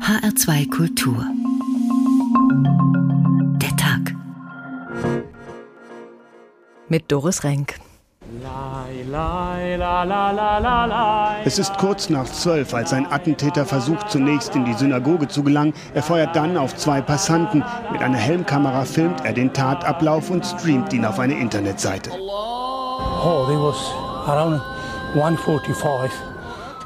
HR2 Kultur. Der Tag. Mit Doris Renk. Es ist kurz nach zwölf, als ein Attentäter versucht, zunächst in die Synagoge zu gelangen. Er feuert dann auf zwei Passanten. Mit einer Helmkamera filmt er den Tatablauf und streamt ihn auf eine Internetseite. Oh, there was around 145.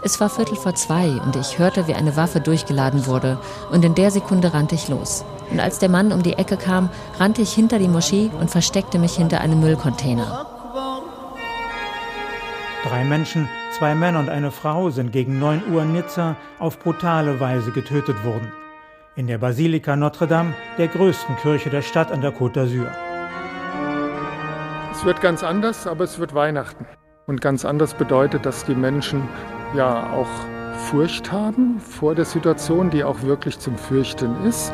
Es war Viertel vor zwei und ich hörte, wie eine Waffe durchgeladen wurde. Und in der Sekunde rannte ich los. Und als der Mann um die Ecke kam, rannte ich hinter die Moschee und versteckte mich hinter einem Müllcontainer. Drei Menschen, zwei Männer und eine Frau sind gegen 9 Uhr in Nizza auf brutale Weise getötet worden. In der Basilika Notre Dame, der größten Kirche der Stadt an der Côte d'Azur. Es wird ganz anders, aber es wird Weihnachten. Und ganz anders bedeutet, dass die Menschen ja auch Furcht haben vor der Situation, die auch wirklich zum Fürchten ist.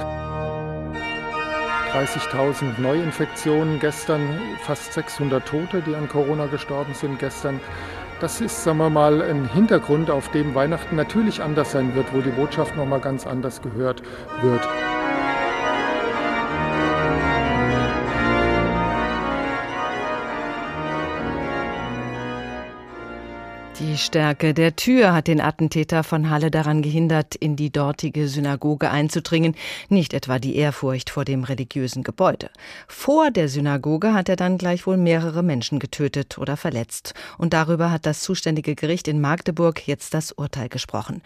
30.000 Neuinfektionen gestern, fast 600 Tote, die an Corona gestorben sind gestern. Das ist, sagen wir mal, ein Hintergrund, auf dem Weihnachten natürlich anders sein wird, wo die Botschaft nochmal ganz anders gehört wird. Die Stärke der Tür hat den Attentäter von Halle daran gehindert, in die dortige Synagoge einzudringen, nicht etwa die Ehrfurcht vor dem religiösen Gebäude. Vor der Synagoge hat er dann gleichwohl mehrere Menschen getötet oder verletzt. Und darüber hat das zuständige Gericht in Magdeburg jetzt das Urteil gesprochen.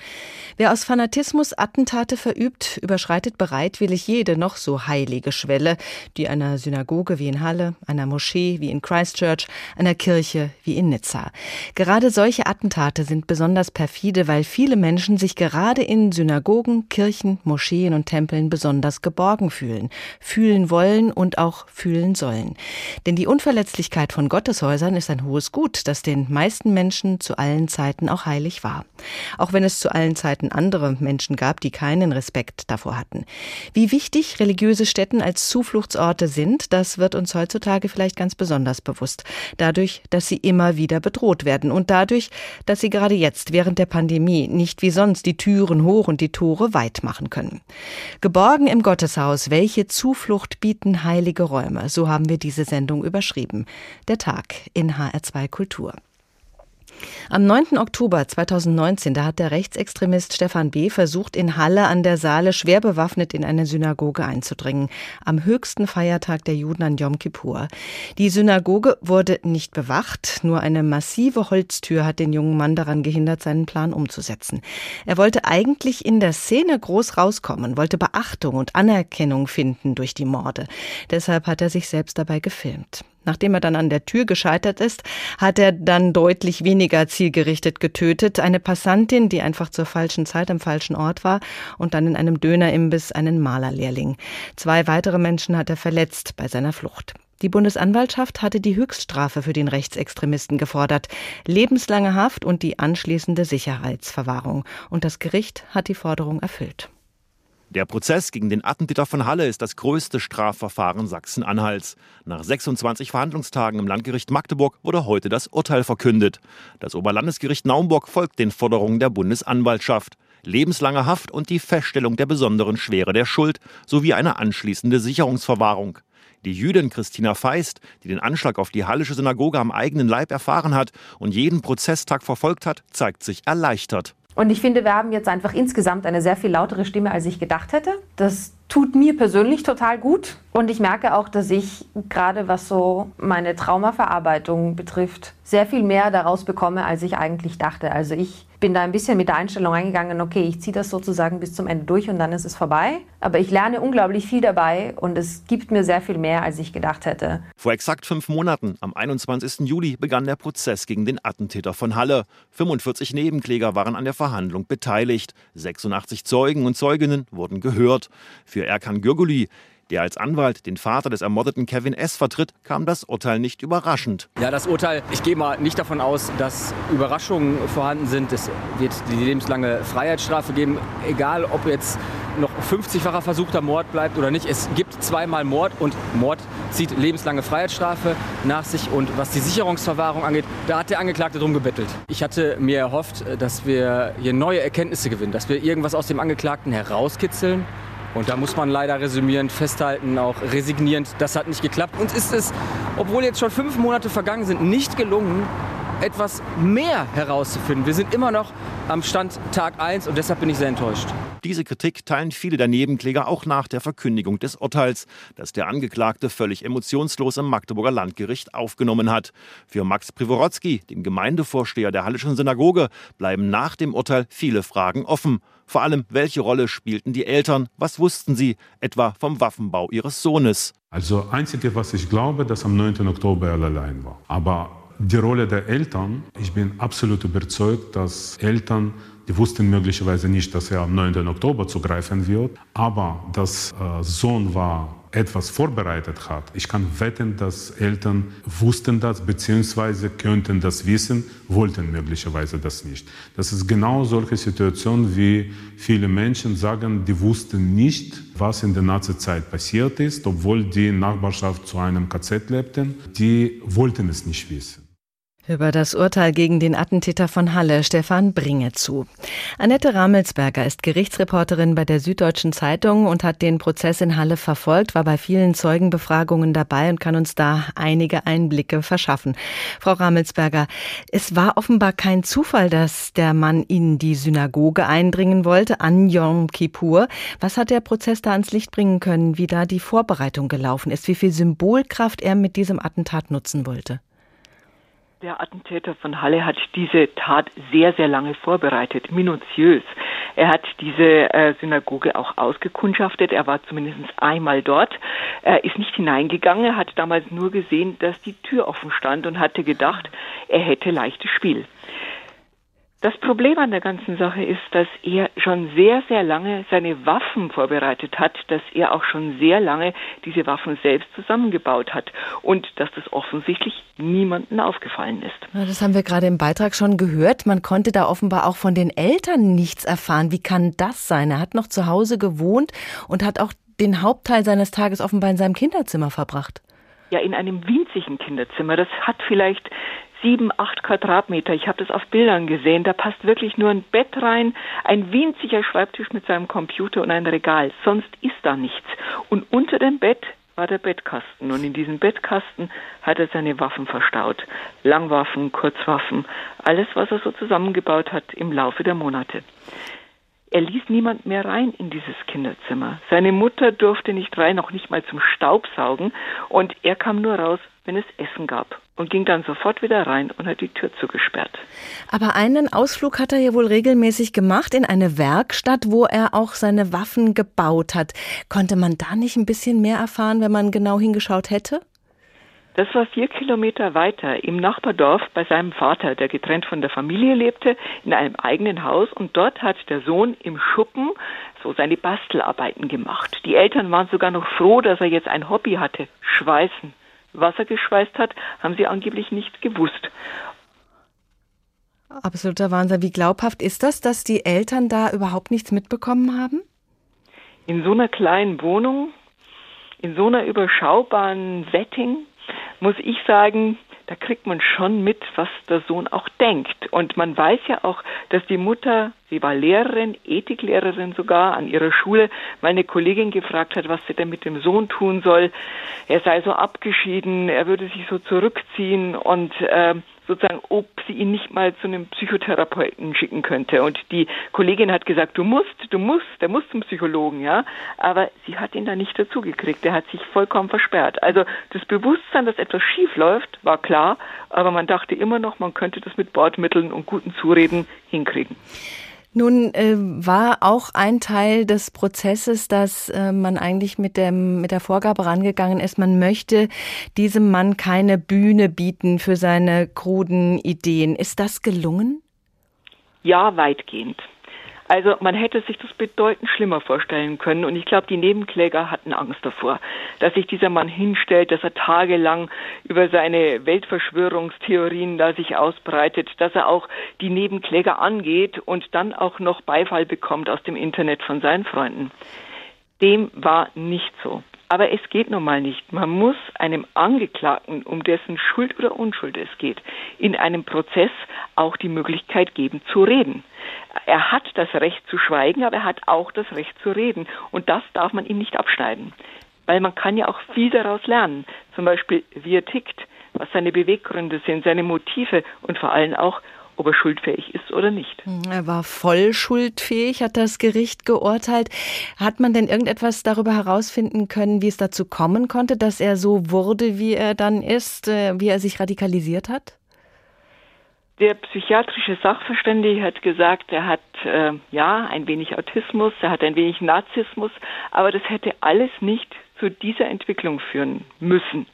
Wer aus Fanatismus Attentate verübt, überschreitet bereitwillig jede noch so heilige Schwelle, die einer Synagoge wie in Halle, einer Moschee wie in Christchurch, einer Kirche wie in Nizza. Gerade solche Attentate sind besonders perfide, weil viele Menschen sich gerade in Synagogen, Kirchen, Moscheen und Tempeln besonders geborgen fühlen, fühlen wollen und auch fühlen sollen. Denn die Unverletzlichkeit von Gotteshäusern ist ein hohes Gut, das den meisten Menschen zu allen Zeiten auch heilig war. Auch wenn es zu allen Zeiten andere Menschen gab, die keinen Respekt davor hatten. Wie wichtig religiöse Stätten als Zufluchtsorte sind, das wird uns heutzutage vielleicht ganz besonders bewusst. Dadurch, dass sie immer wieder bedroht werden und dadurch, dass sie gerade jetzt während der Pandemie nicht wie sonst die Türen hoch und die Tore weit machen können. Geborgen im Gotteshaus, welche Zuflucht bieten heilige Räume? So haben wir diese Sendung überschrieben. Der Tag in HR2 Kultur. Am 9. Oktober 2019, da hat der Rechtsextremist Stefan B. versucht, in Halle an der Saale schwer bewaffnet in eine Synagoge einzudringen. Am höchsten Feiertag der Juden an Yom Kippur. Die Synagoge wurde nicht bewacht. Nur eine massive Holztür hat den jungen Mann daran gehindert, seinen Plan umzusetzen. Er wollte eigentlich in der Szene groß rauskommen, wollte Beachtung und Anerkennung finden durch die Morde. Deshalb hat er sich selbst dabei gefilmt. Nachdem er dann an der Tür gescheitert ist, hat er dann deutlich weniger zielgerichtet getötet. Eine Passantin, die einfach zur falschen Zeit am falschen Ort war und dann in einem Dönerimbiss einen Malerlehrling. Zwei weitere Menschen hat er verletzt bei seiner Flucht. Die Bundesanwaltschaft hatte die Höchststrafe für den Rechtsextremisten gefordert, lebenslange Haft und die anschließende Sicherheitsverwahrung. Und das Gericht hat die Forderung erfüllt. Der Prozess gegen den Attentäter von Halle ist das größte Strafverfahren Sachsen-Anhalts. Nach 26 Verhandlungstagen im Landgericht Magdeburg wurde heute das Urteil verkündet. Das Oberlandesgericht Naumburg folgt den Forderungen der Bundesanwaltschaft. Lebenslange Haft und die Feststellung der besonderen Schwere der Schuld sowie eine anschließende Sicherungsverwahrung. Die Jüdin Christina Feist, die den Anschlag auf die Hallische Synagoge am eigenen Leib erfahren hat und jeden Prozesstag verfolgt hat, zeigt sich erleichtert. Und ich finde, wir haben jetzt einfach insgesamt eine sehr viel lautere Stimme, als ich gedacht hätte. Das tut mir persönlich total gut. Und ich merke auch, dass ich gerade was so meine Traumaverarbeitung betrifft, sehr viel mehr daraus bekomme, als ich eigentlich dachte. Also ich bin da ein bisschen mit der Einstellung eingegangen, okay, ich ziehe das sozusagen bis zum Ende durch und dann ist es vorbei. Aber ich lerne unglaublich viel dabei und es gibt mir sehr viel mehr, als ich gedacht hätte. Vor exakt fünf Monaten, am 21. Juli, begann der Prozess gegen den Attentäter von Halle. 45 Nebenkläger waren an der Verhandlung beteiligt. 86 Zeugen und Zeuginnen wurden gehört. Für Erkan Gürguli, Der als Anwalt den Vater des ermordeten Kevin S. vertritt, kam das Urteil nicht überraschend. Ja, das Urteil, ich gehe mal nicht davon aus, dass Überraschungen vorhanden sind. Es wird die lebenslange Freiheitsstrafe geben, egal ob jetzt noch 50-facher versuchter Mord bleibt oder nicht. Es gibt zweimal Mord und Mord zieht lebenslange Freiheitsstrafe nach sich. Und was die Sicherungsverwahrung angeht, da hat der Angeklagte drum gebettelt. Ich hatte mir erhofft, dass wir hier neue Erkenntnisse gewinnen, dass wir irgendwas aus dem Angeklagten herauskitzeln. Und da muss man leider resümierend festhalten, auch resignierend, das hat nicht geklappt. Uns ist es, obwohl jetzt schon fünf Monate vergangen sind, nicht gelungen, etwas mehr herauszufinden. Wir sind immer noch am Stand Tag 1 und deshalb bin ich sehr enttäuscht. Diese Kritik teilen viele der Nebenkläger auch nach der Verkündigung des Urteils, das der Angeklagte völlig emotionslos im Magdeburger Landgericht aufgenommen hat. Für Max Privorotsky, dem Gemeindevorsteher der Hallischen Synagoge, bleiben nach dem Urteil viele Fragen offen. Vor allem, welche Rolle spielten die Eltern? Was wussten sie, etwa vom Waffenbau ihres Sohnes? Also, einzige, was ich glaube, dass am 9. Oktober er allein war. Aber die Rolle der Eltern, ich bin absolut überzeugt, dass Eltern, die wussten möglicherweise nicht, dass er am 9. Oktober zugreifen wird, aber dass äh, Sohn war etwas vorbereitet hat. Ich kann wetten, dass Eltern wussten das bzw. könnten das wissen, wollten möglicherweise das nicht. Das ist genau solche Situation, wie viele Menschen sagen, die wussten nicht, was in der Nazi-Zeit passiert ist, obwohl die Nachbarschaft zu einem KZ lebten. Die wollten es nicht wissen. Über das Urteil gegen den Attentäter von Halle, Stefan Bringe zu. Annette Ramelsberger ist Gerichtsreporterin bei der Süddeutschen Zeitung und hat den Prozess in Halle verfolgt, war bei vielen Zeugenbefragungen dabei und kann uns da einige Einblicke verschaffen. Frau Ramelsberger, es war offenbar kein Zufall, dass der Mann in die Synagoge eindringen wollte, an Yom Kippur. Was hat der Prozess da ans Licht bringen können, wie da die Vorbereitung gelaufen ist, wie viel Symbolkraft er mit diesem Attentat nutzen wollte? Der Attentäter von Halle hat diese Tat sehr, sehr lange vorbereitet, minutiös. Er hat diese äh, Synagoge auch ausgekundschaftet. Er war zumindest einmal dort. Er ist nicht hineingegangen. Er hat damals nur gesehen, dass die Tür offen stand und hatte gedacht, er hätte leichtes Spiel. Das Problem an der ganzen Sache ist, dass er schon sehr, sehr lange seine Waffen vorbereitet hat, dass er auch schon sehr lange diese Waffen selbst zusammengebaut hat und dass das offensichtlich niemandem aufgefallen ist. Das haben wir gerade im Beitrag schon gehört. Man konnte da offenbar auch von den Eltern nichts erfahren. Wie kann das sein? Er hat noch zu Hause gewohnt und hat auch den Hauptteil seines Tages offenbar in seinem Kinderzimmer verbracht. Ja, in einem winzigen Kinderzimmer. Das hat vielleicht sieben, acht Quadratmeter. Ich habe das auf Bildern gesehen. Da passt wirklich nur ein Bett rein, ein winziger Schreibtisch mit seinem Computer und ein Regal. Sonst ist da nichts. Und unter dem Bett war der Bettkasten. Und in diesem Bettkasten hat er seine Waffen verstaut. Langwaffen, Kurzwaffen, alles, was er so zusammengebaut hat im Laufe der Monate. Er ließ niemand mehr rein in dieses Kinderzimmer. Seine Mutter durfte nicht rein, auch nicht mal zum Staubsaugen. Und er kam nur raus, wenn es Essen gab und ging dann sofort wieder rein und hat die Tür zugesperrt. Aber einen Ausflug hat er ja wohl regelmäßig gemacht in eine Werkstatt, wo er auch seine Waffen gebaut hat. Konnte man da nicht ein bisschen mehr erfahren, wenn man genau hingeschaut hätte? Das war vier Kilometer weiter im Nachbardorf bei seinem Vater, der getrennt von der Familie lebte, in einem eigenen Haus. Und dort hat der Sohn im Schuppen so seine Bastelarbeiten gemacht. Die Eltern waren sogar noch froh, dass er jetzt ein Hobby hatte, Schweißen. Was er geschweißt hat, haben sie angeblich nicht gewusst. Absoluter Wahnsinn. Wie glaubhaft ist das, dass die Eltern da überhaupt nichts mitbekommen haben? In so einer kleinen Wohnung, in so einer überschaubaren Setting, muss ich sagen, da kriegt man schon mit, was der Sohn auch denkt. Und man weiß ja auch, dass die Mutter, sie war Lehrerin, Ethiklehrerin sogar an ihrer Schule, mal eine Kollegin gefragt hat, was sie denn mit dem Sohn tun soll. Er sei so abgeschieden, er würde sich so zurückziehen und äh, sozusagen, ob sie ihn nicht mal zu einem Psychotherapeuten schicken könnte. Und die Kollegin hat gesagt, du musst, du musst, der muss zum Psychologen, ja. Aber sie hat ihn da nicht dazugekriegt. Der hat sich vollkommen versperrt. Also das Bewusstsein, dass etwas schief läuft, war klar, aber man dachte immer noch, man könnte das mit Bordmitteln und guten Zureden hinkriegen. Nun äh, war auch ein Teil des Prozesses, dass äh, man eigentlich mit, dem, mit der Vorgabe rangegangen ist, man möchte diesem Mann keine Bühne bieten für seine kruden Ideen. Ist das gelungen? Ja, weitgehend. Also man hätte sich das bedeutend schlimmer vorstellen können. Und ich glaube, die Nebenkläger hatten Angst davor, dass sich dieser Mann hinstellt, dass er tagelang über seine Weltverschwörungstheorien da sich ausbreitet, dass er auch die Nebenkläger angeht und dann auch noch Beifall bekommt aus dem Internet von seinen Freunden. Dem war nicht so. Aber es geht nun mal nicht. Man muss einem Angeklagten, um dessen Schuld oder Unschuld es geht, in einem Prozess auch die Möglichkeit geben zu reden. Er hat das Recht zu schweigen, aber er hat auch das Recht zu reden. Und das darf man ihm nicht abschneiden. Weil man kann ja auch viel daraus lernen. Zum Beispiel, wie er tickt, was seine Beweggründe sind, seine Motive und vor allem auch, ob er schuldfähig ist oder nicht. Hm, er war voll schuldfähig, hat das Gericht geurteilt. Hat man denn irgendetwas darüber herausfinden können, wie es dazu kommen konnte, dass er so wurde, wie er dann ist, äh, wie er sich radikalisiert hat? Der psychiatrische Sachverständige hat gesagt, er hat äh, ja ein wenig Autismus, er hat ein wenig Narzissmus, aber das hätte alles nicht zu dieser Entwicklung führen müssen.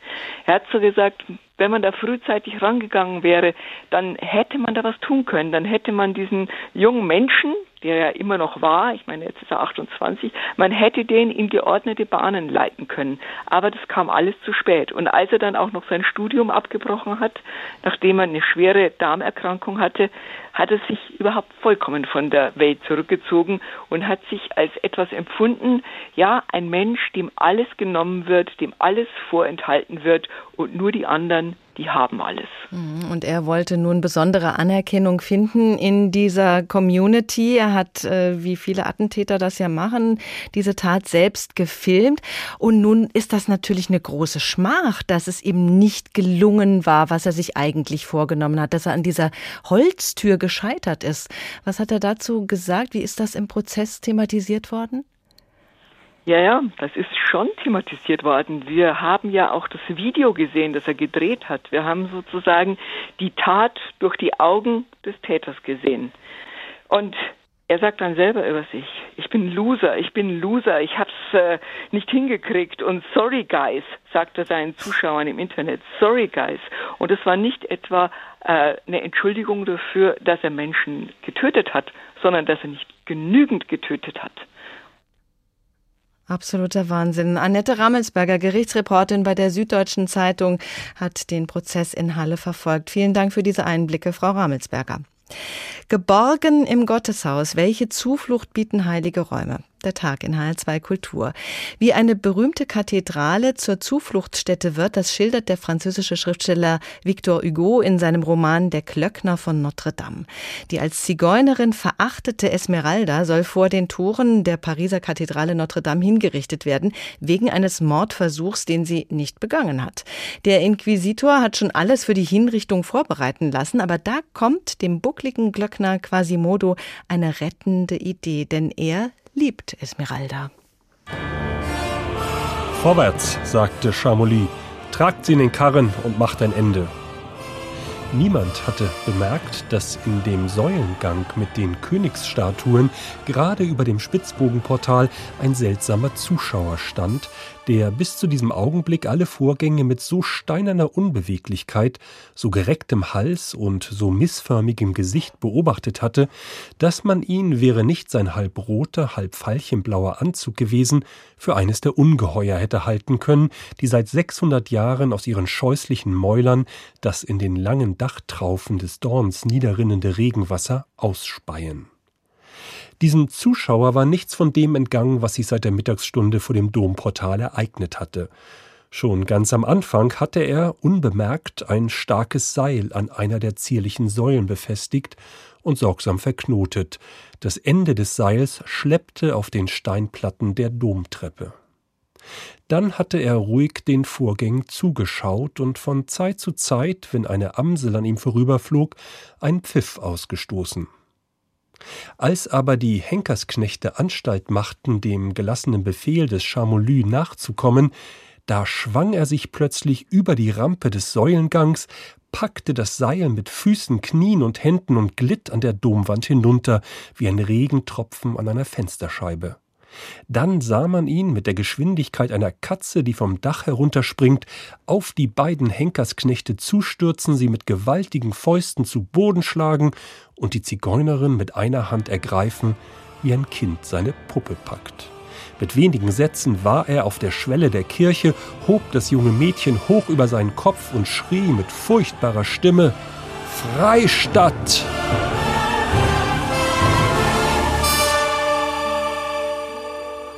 Er hat so gesagt, wenn man da frühzeitig rangegangen wäre, dann hätte man da was tun können. Dann hätte man diesen jungen Menschen, der ja immer noch war, ich meine, jetzt ist er 28, man hätte den in geordnete Bahnen leiten können. Aber das kam alles zu spät. Und als er dann auch noch sein Studium abgebrochen hat, nachdem er eine schwere Darmerkrankung hatte, hat er sich überhaupt vollkommen von der Welt zurückgezogen und hat sich als etwas empfunden, ja, ein Mensch, dem alles genommen wird, dem alles vorenthalten wird und nur die anderen die haben alles. Mhm, und er wollte nun besondere Anerkennung finden in dieser Community. Er hat, äh, wie viele Attentäter das ja machen, diese Tat selbst gefilmt. Und nun ist das natürlich eine große Schmach, dass es ihm nicht gelungen war, was er sich eigentlich vorgenommen hat, dass er an dieser Holztür gescheitert ist. Was hat er dazu gesagt? Wie ist das im Prozess thematisiert worden? Ja, ja, das ist schon thematisiert worden. Wir haben ja auch das Video gesehen, das er gedreht hat. Wir haben sozusagen die Tat durch die Augen des Täters gesehen. Und er sagt dann selber über sich, ich bin Loser, ich bin Loser, ich hab's äh, nicht hingekriegt und sorry guys, sagt er seinen Zuschauern im Internet, sorry guys. Und es war nicht etwa äh, eine Entschuldigung dafür, dass er Menschen getötet hat, sondern dass er nicht genügend getötet hat. Absoluter Wahnsinn. Annette Rammelsberger, Gerichtsreporterin bei der Süddeutschen Zeitung, hat den Prozess in Halle verfolgt. Vielen Dank für diese Einblicke, Frau Rammelsberger. Geborgen im Gotteshaus. Welche Zuflucht bieten heilige Räume? Der Tag in HR2 Kultur. Wie eine berühmte Kathedrale zur Zufluchtsstätte wird, das schildert der französische Schriftsteller Victor Hugo in seinem Roman Der Klöckner von Notre Dame. Die als Zigeunerin verachtete Esmeralda soll vor den Toren der Pariser Kathedrale Notre Dame hingerichtet werden, wegen eines Mordversuchs, den sie nicht begangen hat. Der Inquisitor hat schon alles für die Hinrichtung vorbereiten lassen, aber da kommt dem buckligen Glöckner Quasimodo eine rettende Idee, denn er liebt Esmeralda. Vorwärts, sagte Chamouli, tragt sie in den Karren und macht ein Ende. Niemand hatte bemerkt, dass in dem Säulengang mit den Königsstatuen gerade über dem Spitzbogenportal ein seltsamer Zuschauer stand, der bis zu diesem Augenblick alle Vorgänge mit so steinerner Unbeweglichkeit, so gerecktem Hals und so missförmigem Gesicht beobachtet hatte, dass man ihn, wäre nicht sein halb roter, halb veilchenblauer Anzug gewesen, für eines der Ungeheuer hätte halten können, die seit 600 Jahren aus ihren scheußlichen Mäulern das in den langen Dachtraufen des Dorns niederrinnende Regenwasser ausspeien. Diesem Zuschauer war nichts von dem entgangen, was sich seit der Mittagsstunde vor dem Domportal ereignet hatte. Schon ganz am Anfang hatte er unbemerkt ein starkes Seil an einer der zierlichen Säulen befestigt und sorgsam verknotet. Das Ende des Seils schleppte auf den Steinplatten der Domtreppe. Dann hatte er ruhig den Vorgängen zugeschaut und von Zeit zu Zeit, wenn eine Amsel an ihm vorüberflog, einen Pfiff ausgestoßen. Als aber die Henkersknechte Anstalt machten, dem gelassenen Befehl des Chamolü nachzukommen, da schwang er sich plötzlich über die Rampe des Säulengangs, packte das Seil mit Füßen, Knien und Händen und glitt an der Domwand hinunter wie ein Regentropfen an einer Fensterscheibe. Dann sah man ihn mit der Geschwindigkeit einer Katze, die vom Dach herunterspringt, auf die beiden Henkersknechte zustürzen, sie mit gewaltigen Fäusten zu Boden schlagen und die Zigeunerin mit einer Hand ergreifen, wie ein Kind seine Puppe packt. Mit wenigen Sätzen war er auf der Schwelle der Kirche, hob das junge Mädchen hoch über seinen Kopf und schrie mit furchtbarer Stimme Freistadt.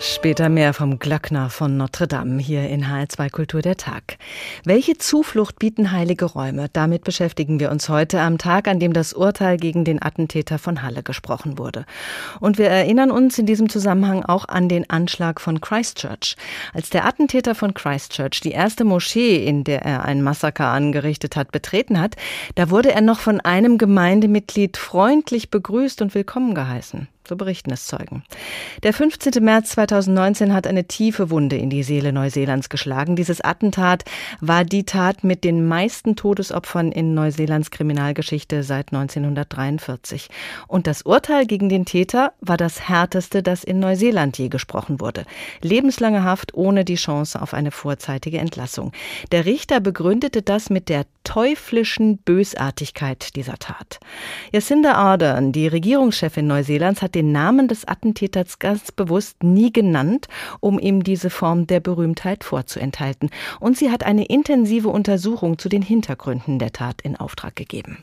Später mehr vom Glöckner von Notre Dame hier in HR2 Kultur der Tag. Welche Zuflucht bieten heilige Räume? Damit beschäftigen wir uns heute am Tag, an dem das Urteil gegen den Attentäter von Halle gesprochen wurde. Und wir erinnern uns in diesem Zusammenhang auch an den Anschlag von Christchurch. Als der Attentäter von Christchurch die erste Moschee, in der er ein Massaker angerichtet hat, betreten hat, da wurde er noch von einem Gemeindemitglied freundlich begrüßt und willkommen geheißen. So berichten es Zeugen. Der 15. März 2019 hat eine tiefe Wunde in die Seele Neuseelands geschlagen. Dieses Attentat war die Tat mit den meisten Todesopfern in Neuseelands Kriminalgeschichte seit 1943. Und das Urteil gegen den Täter war das härteste, das in Neuseeland je gesprochen wurde. Lebenslange Haft ohne die Chance auf eine vorzeitige Entlassung. Der Richter begründete das mit der teuflischen Bösartigkeit dieser Tat. Jacinda Ardern, die Regierungschefin Neuseelands, hat den Namen des Attentäters ganz bewusst nie genannt, um ihm diese Form der Berühmtheit vorzuenthalten. Und sie hat eine intensive Untersuchung zu den Hintergründen der Tat in Auftrag gegeben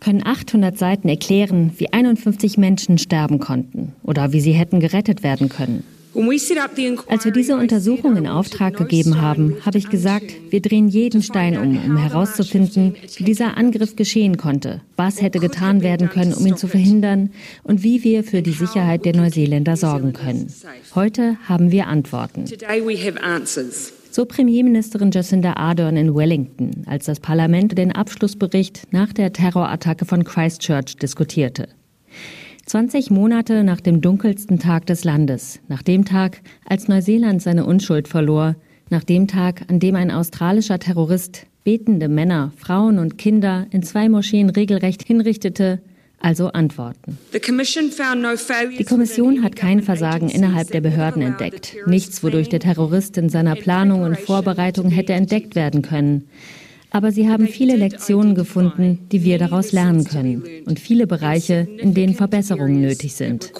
können 800 Seiten erklären, wie 51 Menschen sterben konnten oder wie sie hätten gerettet werden können. Als wir diese Untersuchung in Auftrag gegeben haben, habe ich gesagt, wir drehen jeden Stein um, um herauszufinden, wie dieser Angriff geschehen konnte, was hätte getan werden können, um ihn zu verhindern und wie wir für die Sicherheit der Neuseeländer sorgen können. Heute haben wir Antworten. So Premierministerin Jacinda Ardern in Wellington, als das Parlament den Abschlussbericht nach der Terrorattacke von Christchurch diskutierte. 20 Monate nach dem dunkelsten Tag des Landes, nach dem Tag, als Neuseeland seine Unschuld verlor, nach dem Tag, an dem ein australischer Terrorist betende Männer, Frauen und Kinder in zwei Moscheen regelrecht hinrichtete, also Antworten. Die Kommission hat kein Versagen innerhalb der Behörden entdeckt, nichts, wodurch der Terrorist in seiner Planung und Vorbereitung hätte entdeckt werden können. Aber sie haben viele Lektionen gefunden, die wir daraus lernen können und viele Bereiche, in denen Verbesserungen nötig sind.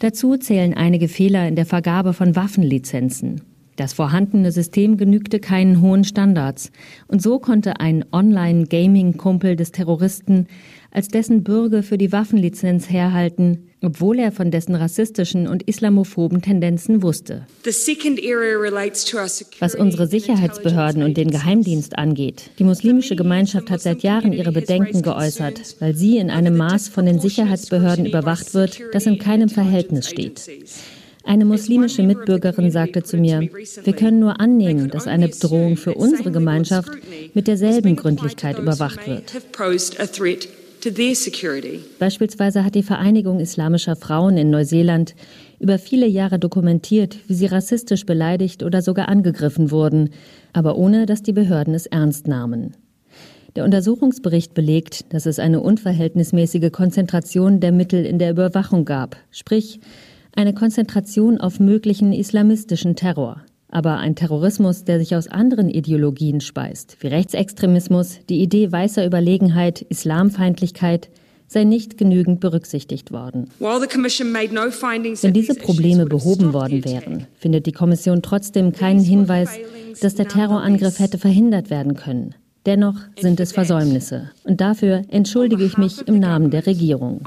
Dazu zählen einige Fehler in der Vergabe von Waffenlizenzen. Das vorhandene System genügte keinen hohen Standards und so konnte ein Online-Gaming-Kumpel des Terroristen als dessen Bürger für die Waffenlizenz herhalten, obwohl er von dessen rassistischen und islamophoben Tendenzen wusste. Was unsere Sicherheitsbehörden und den Geheimdienst angeht, die muslimische Gemeinschaft hat seit Jahren ihre Bedenken geäußert, weil sie in einem Maß von den Sicherheitsbehörden überwacht wird, das in keinem Verhältnis steht. Eine muslimische Mitbürgerin sagte zu mir, wir können nur annehmen, dass eine Bedrohung für unsere Gemeinschaft mit derselben Gründlichkeit überwacht wird. Beispielsweise hat die Vereinigung islamischer Frauen in Neuseeland über viele Jahre dokumentiert, wie sie rassistisch beleidigt oder sogar angegriffen wurden, aber ohne dass die Behörden es ernst nahmen. Der Untersuchungsbericht belegt, dass es eine unverhältnismäßige Konzentration der Mittel in der Überwachung gab, sprich eine Konzentration auf möglichen islamistischen Terror aber ein Terrorismus, der sich aus anderen Ideologien speist, wie Rechtsextremismus, die Idee weißer Überlegenheit, Islamfeindlichkeit, sei nicht genügend berücksichtigt worden. Wenn diese Probleme behoben worden wären, findet die Kommission trotzdem keinen Hinweis, dass der Terrorangriff hätte verhindert werden können. Dennoch sind es Versäumnisse. Und dafür entschuldige ich mich im Namen der Regierung.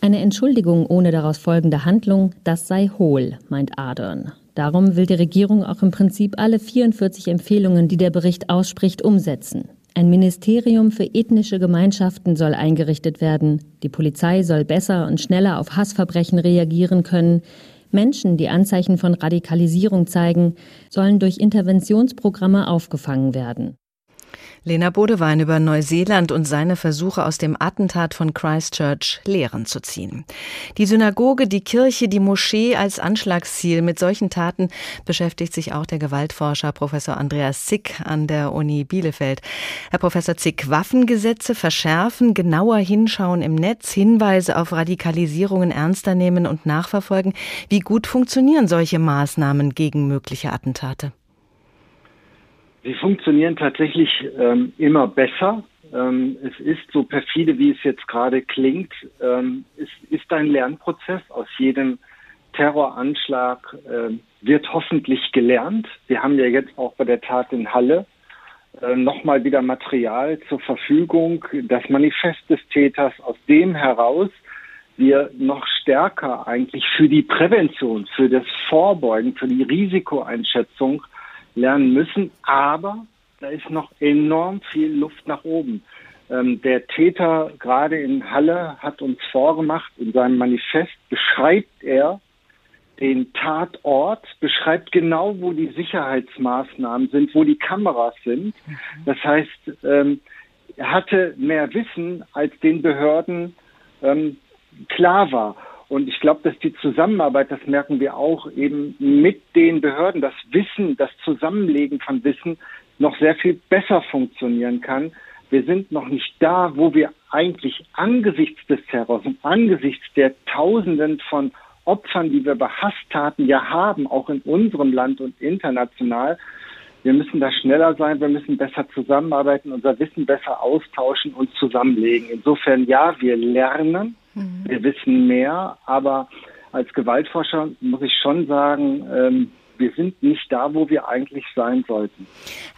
Eine Entschuldigung ohne daraus folgende Handlung, das sei hohl, meint Adern. Darum will die Regierung auch im Prinzip alle 44 Empfehlungen, die der Bericht ausspricht, umsetzen. Ein Ministerium für ethnische Gemeinschaften soll eingerichtet werden. Die Polizei soll besser und schneller auf Hassverbrechen reagieren können. Menschen, die Anzeichen von Radikalisierung zeigen, sollen durch Interventionsprogramme aufgefangen werden. Lena Bodewein über Neuseeland und seine Versuche aus dem Attentat von Christchurch Lehren zu ziehen. Die Synagoge, die Kirche, die Moschee als Anschlagsziel. Mit solchen Taten beschäftigt sich auch der Gewaltforscher Professor Andreas Zick an der Uni Bielefeld. Herr Professor Zick, Waffengesetze verschärfen, genauer hinschauen im Netz, Hinweise auf Radikalisierungen ernster nehmen und nachverfolgen. Wie gut funktionieren solche Maßnahmen gegen mögliche Attentate? Sie funktionieren tatsächlich ähm, immer besser. Ähm, es ist so perfide, wie es jetzt gerade klingt. Ähm, es ist ein Lernprozess. Aus jedem Terroranschlag äh, wird hoffentlich gelernt. Wir haben ja jetzt auch bei der Tat in Halle äh, nochmal wieder Material zur Verfügung. Das Manifest des Täters, aus dem heraus wir noch stärker eigentlich für die Prävention, für das Vorbeugen, für die Risikoeinschätzung lernen müssen. Aber da ist noch enorm viel Luft nach oben. Ähm, der Täter gerade in Halle hat uns vorgemacht, in seinem Manifest beschreibt er den Tatort, beschreibt genau, wo die Sicherheitsmaßnahmen sind, wo die Kameras sind. Das heißt, ähm, er hatte mehr Wissen, als den Behörden ähm, klar war. Und ich glaube, dass die Zusammenarbeit, das merken wir auch eben mit den Behörden, das Wissen, das Zusammenlegen von Wissen noch sehr viel besser funktionieren kann. Wir sind noch nicht da, wo wir eigentlich angesichts des Terrors und angesichts der Tausenden von Opfern, die wir bei Hasstaten ja haben, auch in unserem Land und international. Wir müssen da schneller sein, wir müssen besser zusammenarbeiten, unser Wissen besser austauschen und zusammenlegen. Insofern ja, wir lernen, Mhm. Wir wissen mehr, aber als Gewaltforscher muss ich schon sagen, ähm, wir sind nicht da, wo wir eigentlich sein sollten.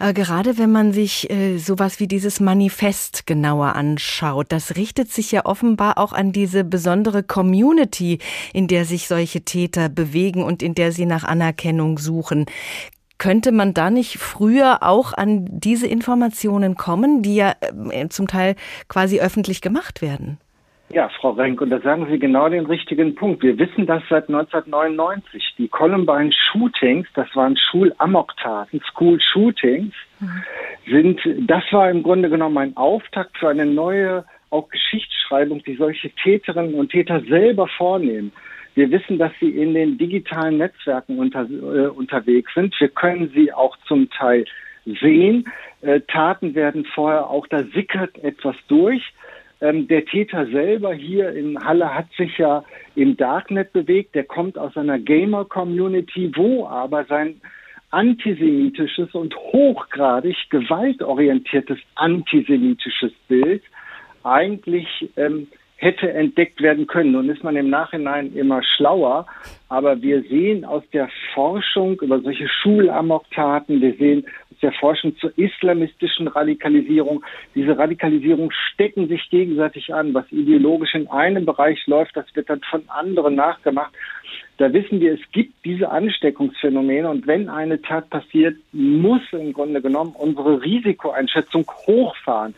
Aber gerade wenn man sich äh, sowas wie dieses Manifest genauer anschaut, das richtet sich ja offenbar auch an diese besondere Community, in der sich solche Täter bewegen und in der sie nach Anerkennung suchen. Könnte man da nicht früher auch an diese Informationen kommen, die ja äh, zum Teil quasi öffentlich gemacht werden? Ja, Frau Renk, und da sagen Sie genau den richtigen Punkt. Wir wissen das seit 1999. Die Columbine Shootings, das waren Schulamoktaten, School Shootings, mhm. sind, das war im Grunde genommen ein Auftakt für eine neue, auch Geschichtsschreibung, die solche Täterinnen und Täter selber vornehmen. Wir wissen, dass sie in den digitalen Netzwerken unter, äh, unterwegs sind. Wir können sie auch zum Teil sehen. Äh, Taten werden vorher auch, da sickert etwas durch. Ähm, der Täter selber hier in Halle hat sich ja im Darknet bewegt. Der kommt aus einer Gamer-Community, wo aber sein antisemitisches und hochgradig gewaltorientiertes antisemitisches Bild eigentlich ähm, hätte entdeckt werden können. Nun ist man im Nachhinein immer schlauer, aber wir sehen aus der Forschung über solche Schulamoktaten, wir sehen der Forschung zur islamistischen Radikalisierung. Diese Radikalisierung stecken sich gegenseitig an. Was ideologisch in einem Bereich läuft, das wird dann von anderen nachgemacht. Da wissen wir, es gibt diese Ansteckungsphänomene und wenn eine Tat passiert, muss im Grunde genommen unsere Risikoeinschätzung hochfahren.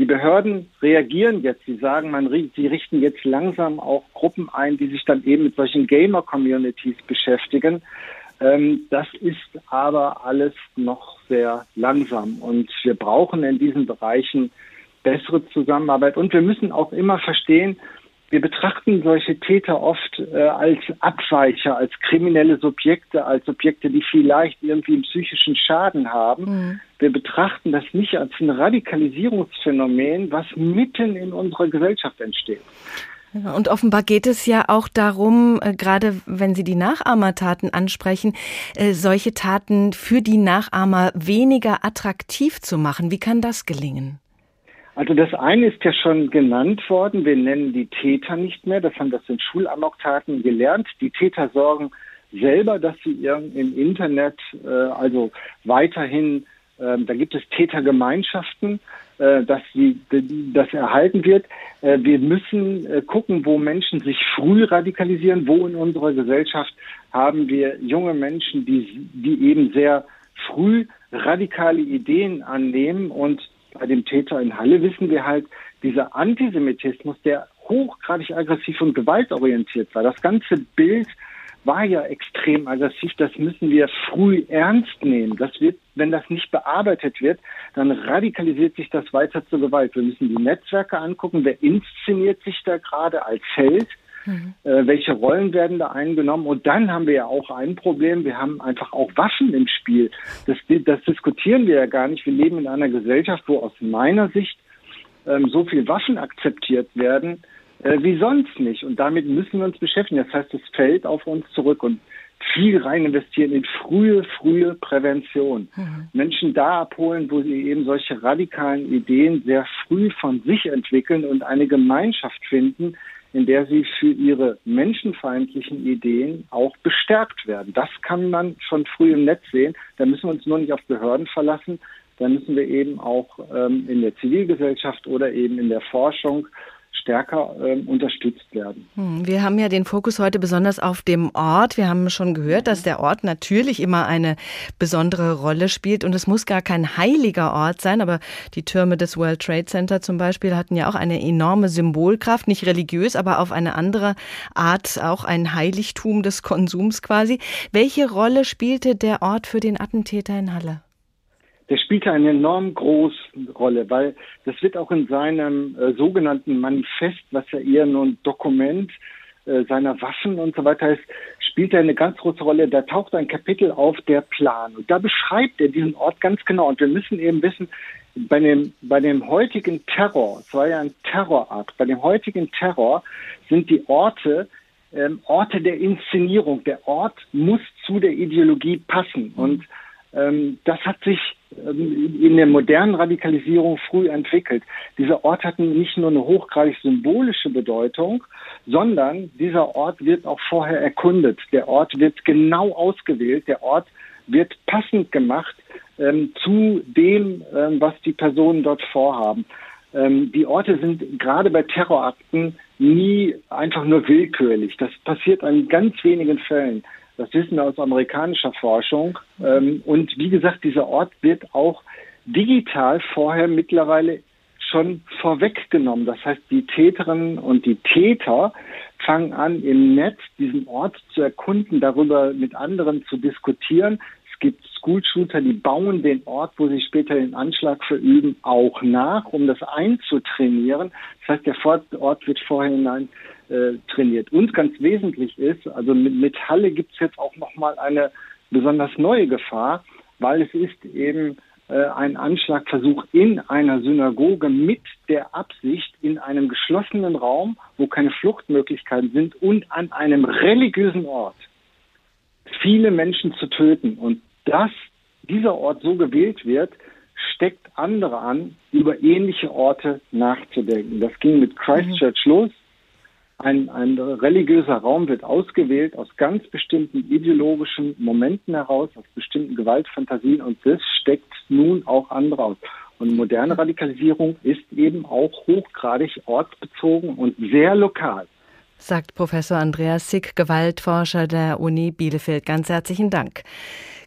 Die Behörden reagieren jetzt. Sie sagen, man, sie richten jetzt langsam auch Gruppen ein, die sich dann eben mit solchen Gamer-Communities beschäftigen. Ähm, das ist aber alles noch sehr langsam und wir brauchen in diesen Bereichen bessere Zusammenarbeit und wir müssen auch immer verstehen, wir betrachten solche Täter oft äh, als Abweicher, als kriminelle Subjekte, als Subjekte, die vielleicht irgendwie einen psychischen Schaden haben. Mhm. Wir betrachten das nicht als ein Radikalisierungsphänomen, was mitten in unserer Gesellschaft entsteht. Und offenbar geht es ja auch darum, äh, gerade wenn Sie die Nachahmertaten ansprechen, äh, solche Taten für die Nachahmer weniger attraktiv zu machen. Wie kann das gelingen? Also das eine ist ja schon genannt worden. Wir nennen die Täter nicht mehr. Das haben das in Schulamoktaten gelernt. Die Täter sorgen selber, dass sie im Internet äh, also weiterhin ähm, da gibt es Tätergemeinschaften, äh, dass die, das erhalten wird. Äh, wir müssen äh, gucken, wo Menschen sich früh radikalisieren, wo in unserer Gesellschaft haben wir junge Menschen, die, die eben sehr früh radikale Ideen annehmen. Und bei dem Täter in Halle wissen wir halt, dieser Antisemitismus, der hochgradig aggressiv und gewaltorientiert war, das ganze Bild war ja extrem aggressiv, das müssen wir früh ernst nehmen. Das wird, wenn das nicht bearbeitet wird, dann radikalisiert sich das weiter zur Gewalt. Wir müssen die Netzwerke angucken, wer inszeniert sich da gerade als Held, mhm. äh, welche Rollen werden da eingenommen. Und dann haben wir ja auch ein Problem, wir haben einfach auch Waffen im Spiel. Das, das diskutieren wir ja gar nicht. Wir leben in einer Gesellschaft, wo aus meiner Sicht ähm, so viel Waffen akzeptiert werden, äh, wie sonst nicht. Und damit müssen wir uns beschäftigen. Das heißt, es fällt auf uns zurück und viel rein investieren in frühe, frühe Prävention. Mhm. Menschen da abholen, wo sie eben solche radikalen Ideen sehr früh von sich entwickeln und eine Gemeinschaft finden, in der sie für ihre menschenfeindlichen Ideen auch bestärkt werden. Das kann man schon früh im Netz sehen. Da müssen wir uns nur nicht auf Behörden verlassen. Da müssen wir eben auch ähm, in der Zivilgesellschaft oder eben in der Forschung stärker äh, unterstützt werden. Hm, wir haben ja den Fokus heute besonders auf dem Ort. Wir haben schon gehört, dass der Ort natürlich immer eine besondere Rolle spielt und es muss gar kein heiliger Ort sein, aber die Türme des World Trade Center zum Beispiel hatten ja auch eine enorme Symbolkraft, nicht religiös, aber auf eine andere Art auch ein Heiligtum des Konsums quasi. Welche Rolle spielte der Ort für den Attentäter in Halle? Der spielte eine enorm große Rolle, weil das wird auch in seinem äh, sogenannten Manifest, was ja eher nur ein Dokument äh, seiner Waffen und so weiter ist, spielt er eine ganz große Rolle. Da taucht ein Kapitel auf, der Plan. Und da beschreibt er diesen Ort ganz genau. Und wir müssen eben wissen, bei dem, bei dem heutigen Terror, es war ja ein Terrorakt, bei dem heutigen Terror sind die Orte ähm, Orte der Inszenierung. Der Ort muss zu der Ideologie passen. Und ähm, das hat sich ähm, in der modernen Radikalisierung früh entwickelt. Dieser Ort hat nicht nur eine hochgradig symbolische Bedeutung, sondern dieser Ort wird auch vorher erkundet. Der Ort wird genau ausgewählt. Der Ort wird passend gemacht ähm, zu dem, ähm, was die Personen dort vorhaben. Ähm, die Orte sind gerade bei Terrorakten nie einfach nur willkürlich. Das passiert an ganz wenigen Fällen. Das wissen wir aus amerikanischer Forschung. Ähm, und wie gesagt, dieser Ort wird auch digital vorher mittlerweile schon vorweggenommen. Das heißt, die Täterinnen und die Täter fangen an, im Netz diesen Ort zu erkunden, darüber mit anderen zu diskutieren. Es gibt School-Shooter, die bauen den Ort, wo sie später den Anschlag verüben, auch nach, um das einzutrainieren. Das heißt, der Ort wird vorher hinein äh, trainiert. Und ganz wesentlich ist, also mit, mit Halle gibt es jetzt auch nochmal eine besonders neue Gefahr, weil es ist eben äh, ein Anschlagversuch in einer Synagoge mit der Absicht, in einem geschlossenen Raum, wo keine Fluchtmöglichkeiten sind und an einem religiösen Ort viele Menschen zu töten. Und dass dieser Ort so gewählt wird, steckt andere an, über ähnliche Orte nachzudenken. Das ging mit Christchurch mhm. los ein, ein religiöser Raum wird ausgewählt aus ganz bestimmten ideologischen Momenten heraus, aus bestimmten Gewaltfantasien und das steckt nun auch andere aus. Und moderne Radikalisierung ist eben auch hochgradig ortsbezogen und sehr lokal. Sagt Professor Andreas Sick, Gewaltforscher der Uni Bielefeld. Ganz herzlichen Dank.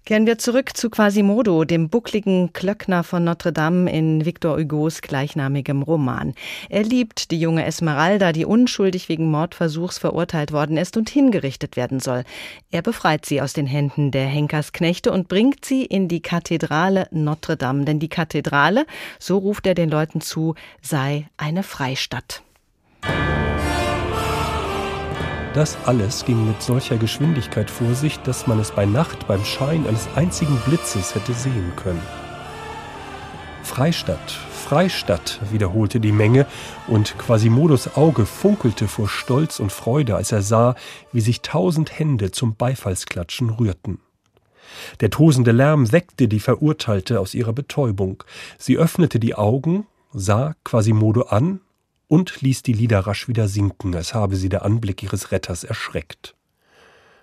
Kehren wir zurück zu Quasimodo, dem buckligen Klöckner von Notre Dame in Victor Hugos gleichnamigem Roman. Er liebt die junge Esmeralda, die unschuldig wegen Mordversuchs verurteilt worden ist und hingerichtet werden soll. Er befreit sie aus den Händen der Henkersknechte und bringt sie in die Kathedrale Notre Dame. Denn die Kathedrale, so ruft er den Leuten zu, sei eine Freistadt. Das alles ging mit solcher Geschwindigkeit vor sich, dass man es bei Nacht beim Schein eines einzigen Blitzes hätte sehen können. Freistadt, Freistadt, wiederholte die Menge, und Quasimodos Auge funkelte vor Stolz und Freude, als er sah, wie sich tausend Hände zum Beifallsklatschen rührten. Der tosende Lärm weckte die Verurteilte aus ihrer Betäubung. Sie öffnete die Augen, sah Quasimodo an und ließ die Lieder rasch wieder sinken, als habe sie der Anblick ihres Retters erschreckt.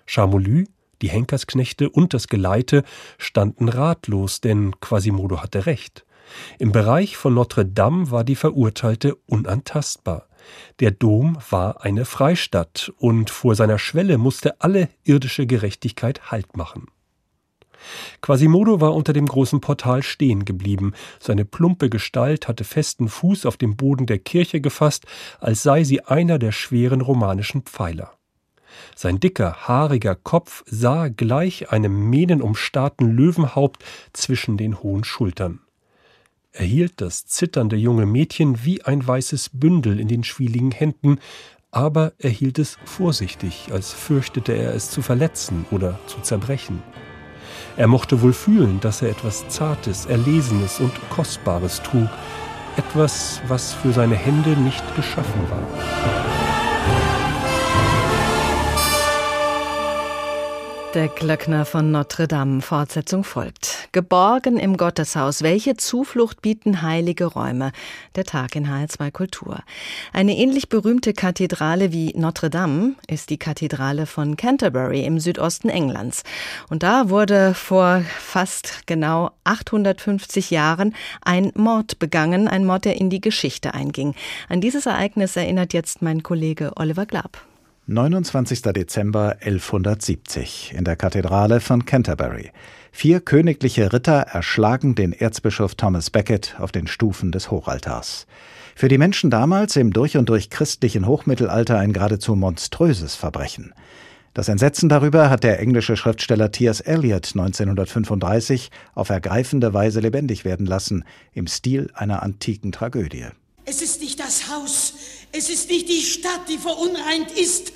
Charmolue, die Henkersknechte und das Geleite standen ratlos, denn Quasimodo hatte recht. Im Bereich von Notre Dame war die Verurteilte unantastbar. Der Dom war eine Freistadt, und vor seiner Schwelle musste alle irdische Gerechtigkeit Halt machen. Quasimodo war unter dem großen Portal stehen geblieben. Seine plumpe Gestalt hatte festen Fuß auf dem Boden der Kirche gefasst, als sei sie einer der schweren romanischen Pfeiler. Sein dicker, haariger Kopf sah gleich einem mähnenumstarrten Löwenhaupt zwischen den hohen Schultern. Er hielt das zitternde junge Mädchen wie ein weißes Bündel in den schwieligen Händen, aber er hielt es vorsichtig, als fürchtete er es zu verletzen oder zu zerbrechen. Er mochte wohl fühlen, dass er etwas Zartes, Erlesenes und Kostbares trug, etwas, was für seine Hände nicht geschaffen war. Der Glöckner von Notre Dame. Fortsetzung folgt. Geborgen im Gotteshaus. Welche Zuflucht bieten heilige Räume? Der Tag in HR2 Kultur. Eine ähnlich berühmte Kathedrale wie Notre Dame ist die Kathedrale von Canterbury im Südosten Englands. Und da wurde vor fast genau 850 Jahren ein Mord begangen. Ein Mord, der in die Geschichte einging. An dieses Ereignis erinnert jetzt mein Kollege Oliver Glab. 29. Dezember 1170 in der Kathedrale von Canterbury. Vier königliche Ritter erschlagen den Erzbischof Thomas Becket auf den Stufen des Hochaltars. Für die Menschen damals im durch und durch christlichen Hochmittelalter ein geradezu monströses Verbrechen. Das Entsetzen darüber hat der englische Schriftsteller T.S. Eliot 1935 auf ergreifende Weise lebendig werden lassen, im Stil einer antiken Tragödie. Es ist nicht das Haus, es ist nicht die Stadt, die verunreint ist,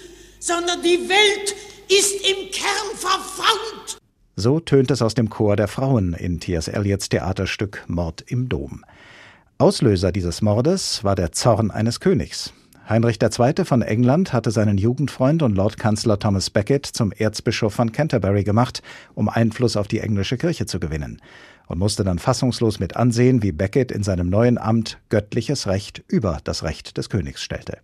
sondern die Welt ist im Kern verfaunt. So tönt es aus dem Chor der Frauen in T.S. Eliots Theaterstück Mord im Dom. Auslöser dieses Mordes war der Zorn eines Königs. Heinrich II. von England hatte seinen Jugendfreund und Lordkanzler Thomas Becket zum Erzbischof von Canterbury gemacht, um Einfluss auf die englische Kirche zu gewinnen und musste dann fassungslos mit ansehen, wie Becket in seinem neuen Amt göttliches Recht über das Recht des Königs stellte.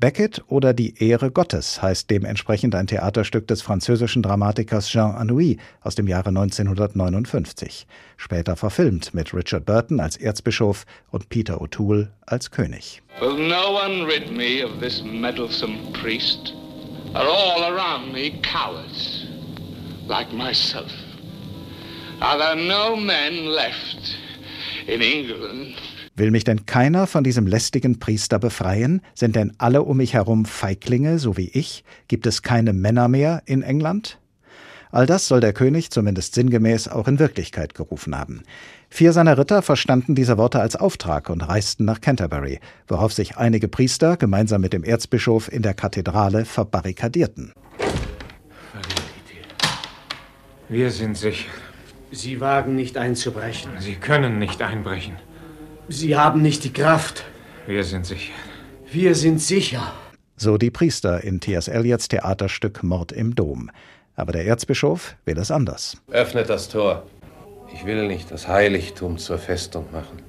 Becket oder die Ehre Gottes heißt dementsprechend ein Theaterstück des französischen Dramatikers Jean Anouilh aus dem Jahre 1959, später verfilmt mit Richard Burton als Erzbischof und Peter O'Toole als König. Will no one rid me of this meddlesome priest? Are all around me cowards, like myself? Are there no men left in England? Will mich denn keiner von diesem lästigen Priester befreien? Sind denn alle um mich herum Feiglinge, so wie ich? Gibt es keine Männer mehr in England? All das soll der König zumindest sinngemäß auch in Wirklichkeit gerufen haben. Vier seiner Ritter verstanden diese Worte als Auftrag und reisten nach Canterbury, worauf sich einige Priester gemeinsam mit dem Erzbischof in der Kathedrale verbarrikadierten. Wir sind sicher. Sie wagen nicht einzubrechen. Sie können nicht einbrechen. Sie haben nicht die Kraft. Wir sind sicher. Wir sind sicher. So die Priester in T.S. Eliots Theaterstück Mord im Dom. Aber der Erzbischof will es anders. Öffnet das Tor. Ich will nicht das Heiligtum zur Festung machen.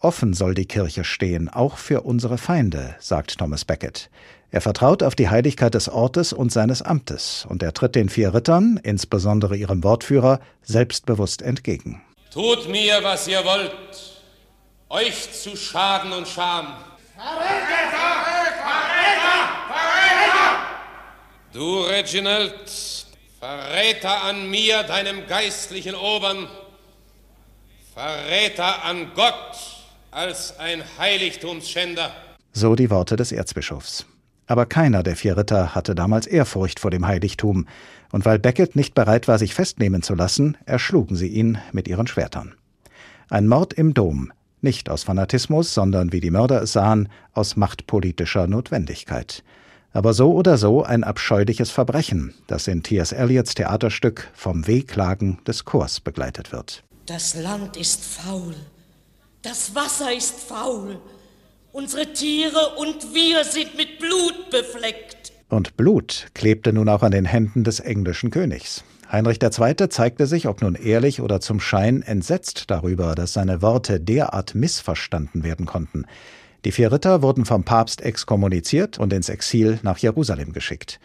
Offen soll die Kirche stehen, auch für unsere Feinde, sagt Thomas Becket. Er vertraut auf die Heiligkeit des Ortes und seines Amtes, und er tritt den vier Rittern, insbesondere ihrem Wortführer, selbstbewusst entgegen. Tut mir, was ihr wollt, euch zu Schaden und Scham. Verräter! Verräter! Verräter! Du, Reginald, Verräter an mir, deinem geistlichen Obern, Verräter an Gott als ein Heiligtumsschänder. So die Worte des Erzbischofs. Aber keiner der vier Ritter hatte damals Ehrfurcht vor dem Heiligtum, und weil Becket nicht bereit war, sich festnehmen zu lassen, erschlugen sie ihn mit ihren Schwertern. Ein Mord im Dom, nicht aus Fanatismus, sondern wie die Mörder es sahen, aus machtpolitischer Notwendigkeit. Aber so oder so ein abscheuliches Verbrechen, das in T.S. Eliots Theaterstück vom Wehklagen des Chors begleitet wird. Das Land ist faul, das Wasser ist faul, Unsere Tiere und wir sind mit Blut befleckt. Und Blut klebte nun auch an den Händen des englischen Königs. Heinrich II. zeigte sich, ob nun ehrlich oder zum Schein, entsetzt darüber, dass seine Worte derart missverstanden werden konnten. Die vier Ritter wurden vom Papst exkommuniziert und ins Exil nach Jerusalem geschickt.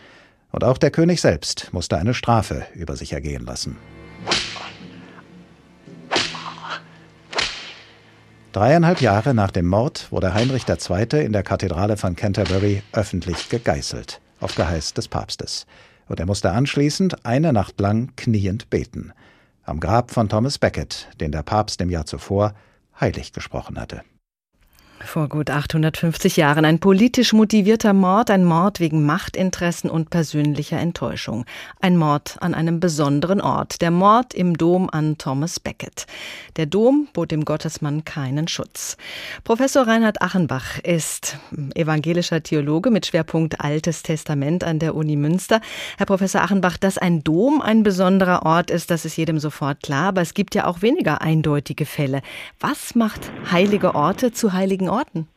Und auch der König selbst musste eine Strafe über sich ergehen lassen. Dreieinhalb Jahre nach dem Mord wurde Heinrich II. in der Kathedrale von Canterbury öffentlich gegeißelt, auf Geheiß des Papstes. Und er musste anschließend eine Nacht lang kniend beten. Am Grab von Thomas Becket, den der Papst im Jahr zuvor heilig gesprochen hatte. Vor gut 850 Jahren ein politisch motivierter Mord, ein Mord wegen Machtinteressen und persönlicher Enttäuschung. Ein Mord an einem besonderen Ort, der Mord im Dom an Thomas Becket. Der Dom bot dem Gottesmann keinen Schutz. Professor Reinhard Achenbach ist evangelischer Theologe mit Schwerpunkt Altes Testament an der Uni Münster. Herr Professor Achenbach, dass ein Dom ein besonderer Ort ist, das ist jedem sofort klar, aber es gibt ja auch weniger eindeutige Fälle. Was macht heilige Orte zu heiligen Orten?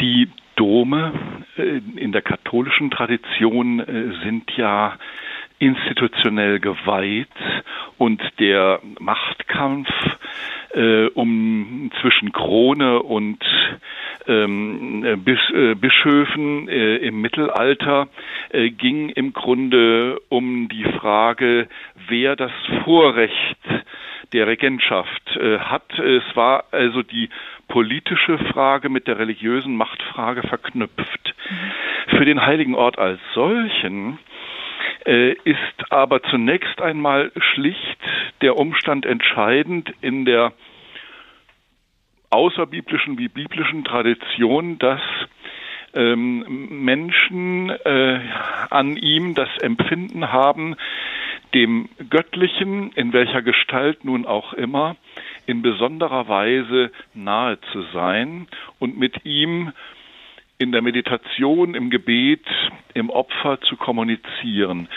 Die Dome äh, in der katholischen Tradition äh, sind ja institutionell geweiht und der Machtkampf äh, um zwischen Krone und ähm, Bis, äh, Bischöfen äh, im Mittelalter äh, ging im Grunde um die Frage, wer das Vorrecht der Regentschaft äh, hat. Es war also die politische Frage mit der religiösen Machtfrage verknüpft. Mhm. Für den heiligen Ort als solchen äh, ist aber zunächst einmal schlicht der Umstand entscheidend in der außerbiblischen wie biblischen Tradition, dass ähm, Menschen äh, an ihm das Empfinden haben, dem Göttlichen, in welcher Gestalt nun auch immer, in besonderer Weise nahe zu sein und mit ihm in der Meditation, im Gebet, im Opfer zu kommunizieren.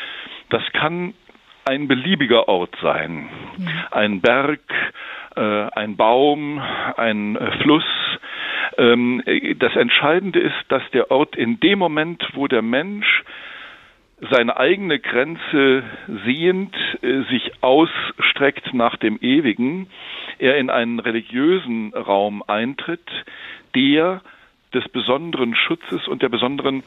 Das kann ein beliebiger Ort sein. Ein Berg, äh, ein Baum, ein äh, Fluss. Ähm, das Entscheidende ist, dass der Ort in dem Moment, wo der Mensch seine eigene Grenze sehend äh, sich ausstreckt nach dem Ewigen, er in einen religiösen Raum eintritt, der des besonderen Schutzes und der besonderen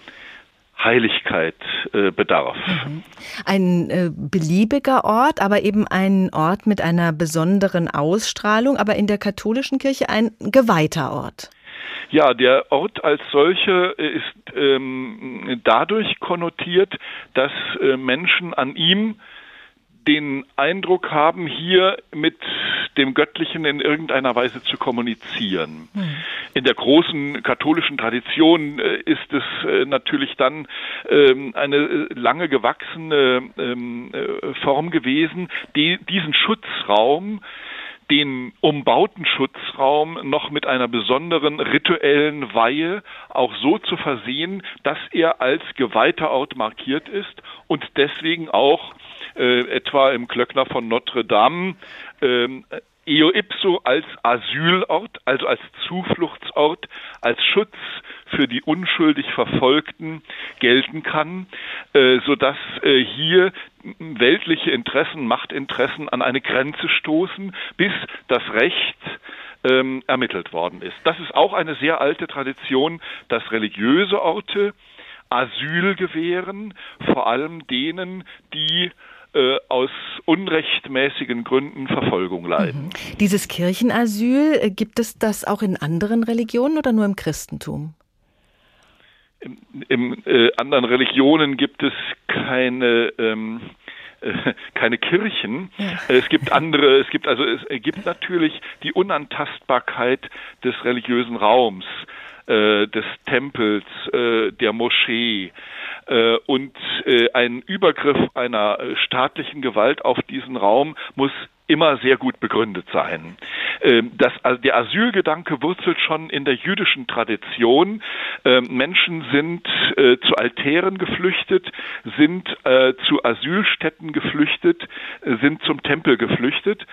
Heiligkeit äh, bedarf. Mhm. Ein äh, beliebiger Ort, aber eben ein Ort mit einer besonderen Ausstrahlung, aber in der katholischen Kirche ein geweihter Ort. Ja, der Ort als solcher ist ähm, dadurch konnotiert, dass äh, Menschen an ihm den Eindruck haben, hier mit dem Göttlichen in irgendeiner Weise zu kommunizieren. Hm. In der großen katholischen Tradition äh, ist es äh, natürlich dann ähm, eine äh, lange gewachsene ähm, äh, Form gewesen, die diesen Schutzraum den umbauten Schutzraum noch mit einer besonderen rituellen Weihe auch so zu versehen, dass er als geweihter Ort markiert ist und deswegen auch äh, etwa im Klöckner von Notre Dame ähm, eo ipso als Asylort, also als Zufluchtsort, als Schutz für die unschuldig Verfolgten gelten kann, äh, sodass äh, hier weltliche Interessen, Machtinteressen an eine Grenze stoßen, bis das Recht ähm, ermittelt worden ist. Das ist auch eine sehr alte Tradition, dass religiöse Orte Asyl gewähren, vor allem denen, die äh, aus unrechtmäßigen Gründen Verfolgung leiden. Mhm. Dieses Kirchenasyl, äh, gibt es das auch in anderen Religionen oder nur im Christentum? In, in äh, anderen Religionen gibt es keine ähm, äh, keine Kirchen. Ja. Es gibt andere, es gibt also es gibt natürlich die Unantastbarkeit des religiösen Raums, äh, des Tempels, äh, der Moschee, äh, und äh, ein Übergriff einer äh, staatlichen Gewalt auf diesen Raum muss immer sehr gut begründet sein. Ähm, das, also der Asylgedanke wurzelt schon in der jüdischen Tradition. Ähm, Menschen sind äh, zu Altären geflüchtet, sind äh, zu Asylstätten geflüchtet, sind zum Tempel geflüchtet.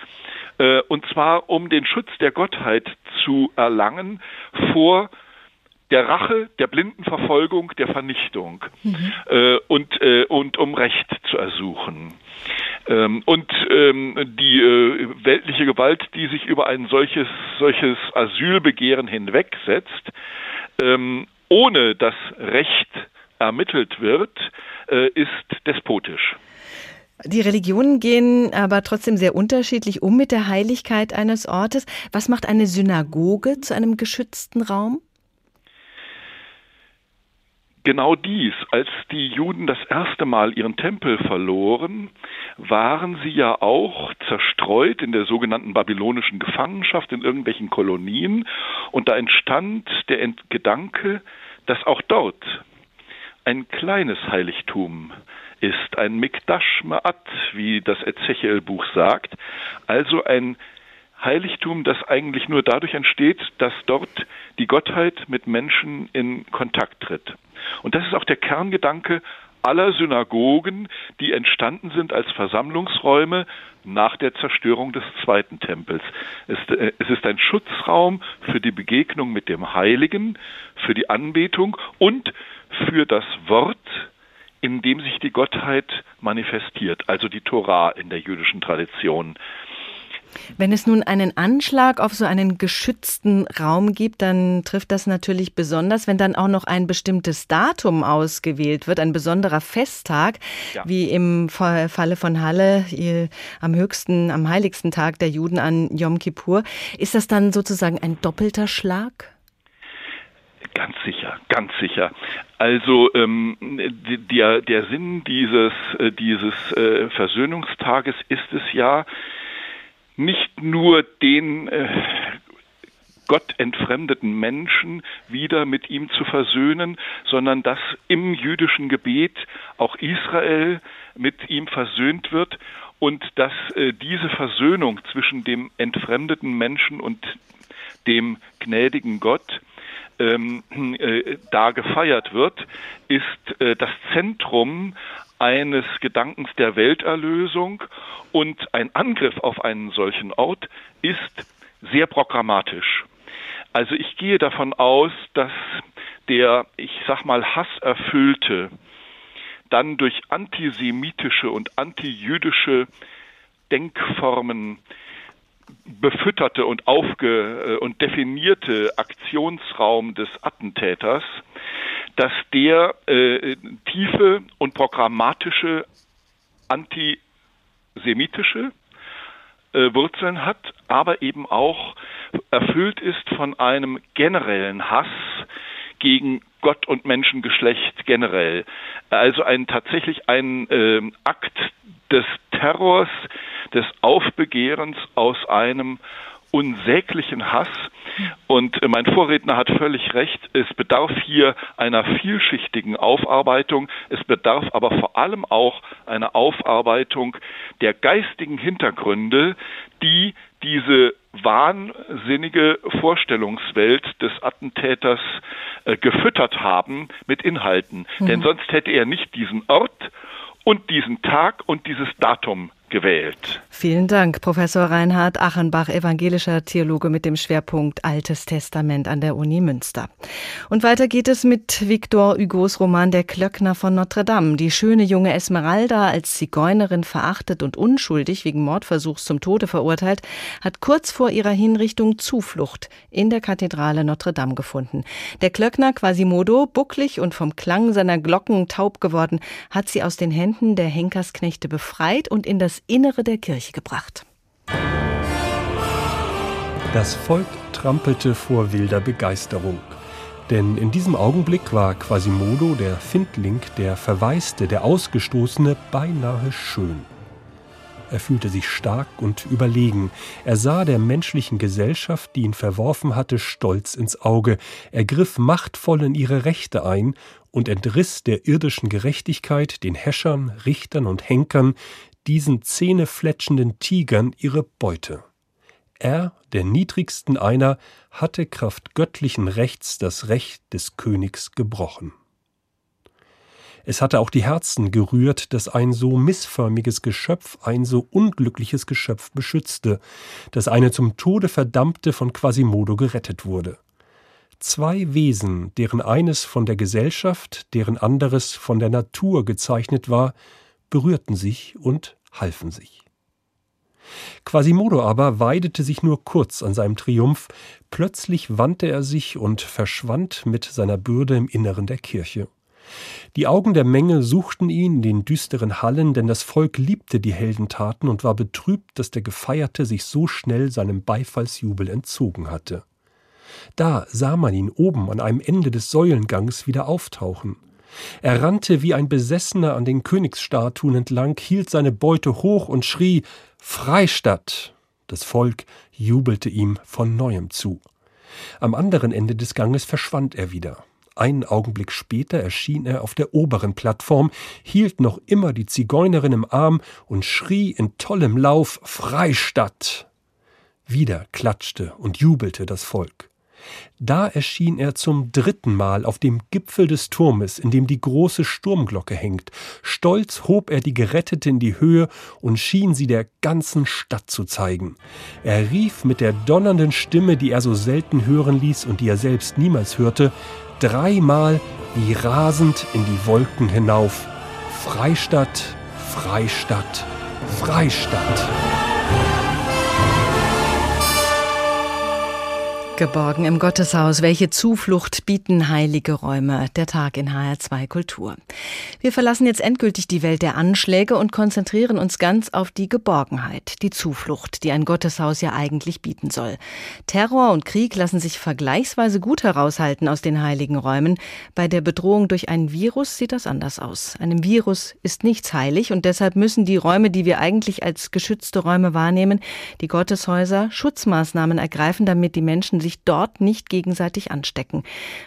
Äh, und zwar um den Schutz der Gottheit zu erlangen vor der Rache, der blinden Verfolgung, der Vernichtung mhm. äh, und, äh, und um Recht zu ersuchen. Ähm, und ähm, die äh, weltliche Gewalt, die sich über ein solches, solches Asylbegehren hinwegsetzt, ähm, ohne dass Recht ermittelt wird, äh, ist despotisch. Die Religionen gehen aber trotzdem sehr unterschiedlich um mit der Heiligkeit eines Ortes. Was macht eine Synagoge zu einem geschützten Raum? Genau dies, als die Juden das erste Mal ihren Tempel verloren, waren sie ja auch zerstreut in der sogenannten babylonischen Gefangenschaft in irgendwelchen Kolonien. Und da entstand der Gedanke, dass auch dort ein kleines Heiligtum ist, ein Mikdash Ma'at, wie das Ezechiel-Buch sagt, also ein Heiligtum, das eigentlich nur dadurch entsteht, dass dort die Gottheit mit Menschen in Kontakt tritt. Und das ist auch der Kerngedanke aller Synagogen, die entstanden sind als Versammlungsräume nach der Zerstörung des zweiten Tempels. Es, äh, ist ein Schutzraum für die Begegnung mit dem Heiligen, für die Anbetung und für das Wort, in dem sich die Gottheit manifestiert, also die Torah in der jüdischen Tradition. Wenn es nun einen Anschlag auf so einen geschützten Raum gibt, dann trifft das natürlich besonders, wenn dann auch noch ein bestimmtes Datum ausgewählt wird, ein besonderer Festtag, ja. wie im Falle von Halle am höchsten, am heiligsten Tag der Juden an Yom Kippur. Ist das dann sozusagen ein doppelter Schlag? Ganz sicher, ganz sicher. Also ähm, der, der Sinn dieses, äh, dieses äh, Versöhnungstages ist es ja, nicht nur den äh, Gott entfremdeten Menschen wieder mit ihm zu versöhnen, sondern dass im jüdischen Gebet auch Israel mit ihm versöhnt wird und dass äh, diese Versöhnung zwischen dem entfremdeten Menschen und dem gnädigen Gott ähm, äh, da gefeiert wird, ist äh, das Zentrum eines Gedankens der Welterlösung und ein Angriff auf einen solchen Ort ist sehr programmatisch. Also ich gehe davon aus, dass der, ich sag mal, hasserfüllte, dann durch antisemitische und antijüdische Denkformen befütterte und aufge äh, und definierte Aktionsraum des Attentäters dass der äh, tiefe und programmatische antisemitische äh, Wurzeln hat, aber eben auch erfüllt ist von einem generellen Hass gegen Gott und Menschengeschlecht generell. Also ein tatsächlich ein äh, Akt des Terrors, des Aufbegehrens aus einem unsäglichen Hass. Und mein Vorredner hat völlig recht, es bedarf hier einer vielschichtigen Aufarbeitung, es bedarf aber vor allem auch einer Aufarbeitung der geistigen Hintergründe, die diese wahnsinnige Vorstellungswelt des Attentäters äh, gefüttert haben mit Inhalten. Mhm. Denn sonst hätte er nicht diesen Ort und diesen Tag und dieses Datum gewählt. Vielen Dank, Professor Reinhard Achenbach, evangelischer Theologe mit dem Schwerpunkt Altes Testament an der Uni Münster. Und weiter geht es mit Victor Hugos Roman Der Klöckner von Notre Dame. Die schöne junge Esmeralda, als Zigeunerin verachtet und unschuldig wegen Mordversuchs zum Tode verurteilt, hat kurz vor ihrer Hinrichtung Zuflucht in der Kathedrale Notre Dame gefunden. Der Klöckner Quasimodo, bucklig und vom Klang seiner Glocken taub geworden, hat sie aus den Händen der Henkersknechte befreit und in das Innere der Kirche gebracht. Das Volk trampelte vor wilder Begeisterung. Denn in diesem Augenblick war Quasimodo, der Findling, der Verwaiste, der Ausgestoßene, beinahe schön. Er fühlte sich stark und überlegen. Er sah der menschlichen Gesellschaft, die ihn verworfen hatte, stolz ins Auge. Er griff machtvoll in ihre Rechte ein und entriss der irdischen Gerechtigkeit, den Häschern, Richtern und Henkern, diesen zähnefletschenden Tigern ihre Beute. Er, der niedrigsten einer, hatte Kraft göttlichen Rechts das Recht des Königs gebrochen. Es hatte auch die Herzen gerührt, dass ein so missförmiges Geschöpf ein so unglückliches Geschöpf beschützte, dass eine zum Tode verdammte von Quasimodo gerettet wurde. Zwei Wesen, deren eines von der Gesellschaft, deren anderes von der Natur gezeichnet war, berührten sich und halfen sich. Quasimodo aber weidete sich nur kurz an seinem Triumph, plötzlich wandte er sich und verschwand mit seiner Bürde im Inneren der Kirche. Die Augen der Menge suchten ihn in den düsteren Hallen, denn das Volk liebte die Heldentaten und war betrübt, dass der Gefeierte sich so schnell seinem Beifallsjubel entzogen hatte. Da sah man ihn oben an einem Ende des Säulengangs wieder auftauchen. Er rannte wie ein Besessener an den Königsstatuen entlang, hielt seine Beute hoch und schrie Freistadt. Das Volk jubelte ihm von neuem zu. Am anderen Ende des Ganges verschwand er wieder. Einen Augenblick später erschien er auf der oberen Plattform, hielt noch immer die Zigeunerin im Arm und schrie in tollem Lauf Freistadt. Wieder klatschte und jubelte das Volk. Da erschien er zum dritten Mal auf dem Gipfel des Turmes, in dem die große Sturmglocke hängt. Stolz hob er die Gerettete in die Höhe und schien sie der ganzen Stadt zu zeigen. Er rief mit der donnernden Stimme, die er so selten hören ließ und die er selbst niemals hörte, dreimal wie rasend in die Wolken hinauf. Freistadt, Freistadt, Freistadt. Geborgen im Gotteshaus. Welche Zuflucht bieten heilige Räume? Der Tag in HR2 Kultur. Wir verlassen jetzt endgültig die Welt der Anschläge und konzentrieren uns ganz auf die Geborgenheit, die Zuflucht, die ein Gotteshaus ja eigentlich bieten soll. Terror und Krieg lassen sich vergleichsweise gut heraushalten aus den heiligen Räumen. Bei der Bedrohung durch ein Virus sieht das anders aus. Einem Virus ist nichts heilig und deshalb müssen die Räume, die wir eigentlich als geschützte Räume wahrnehmen, die Gotteshäuser, Schutzmaßnahmen ergreifen, damit die Menschen sich dort nicht gegenseitig anstecken.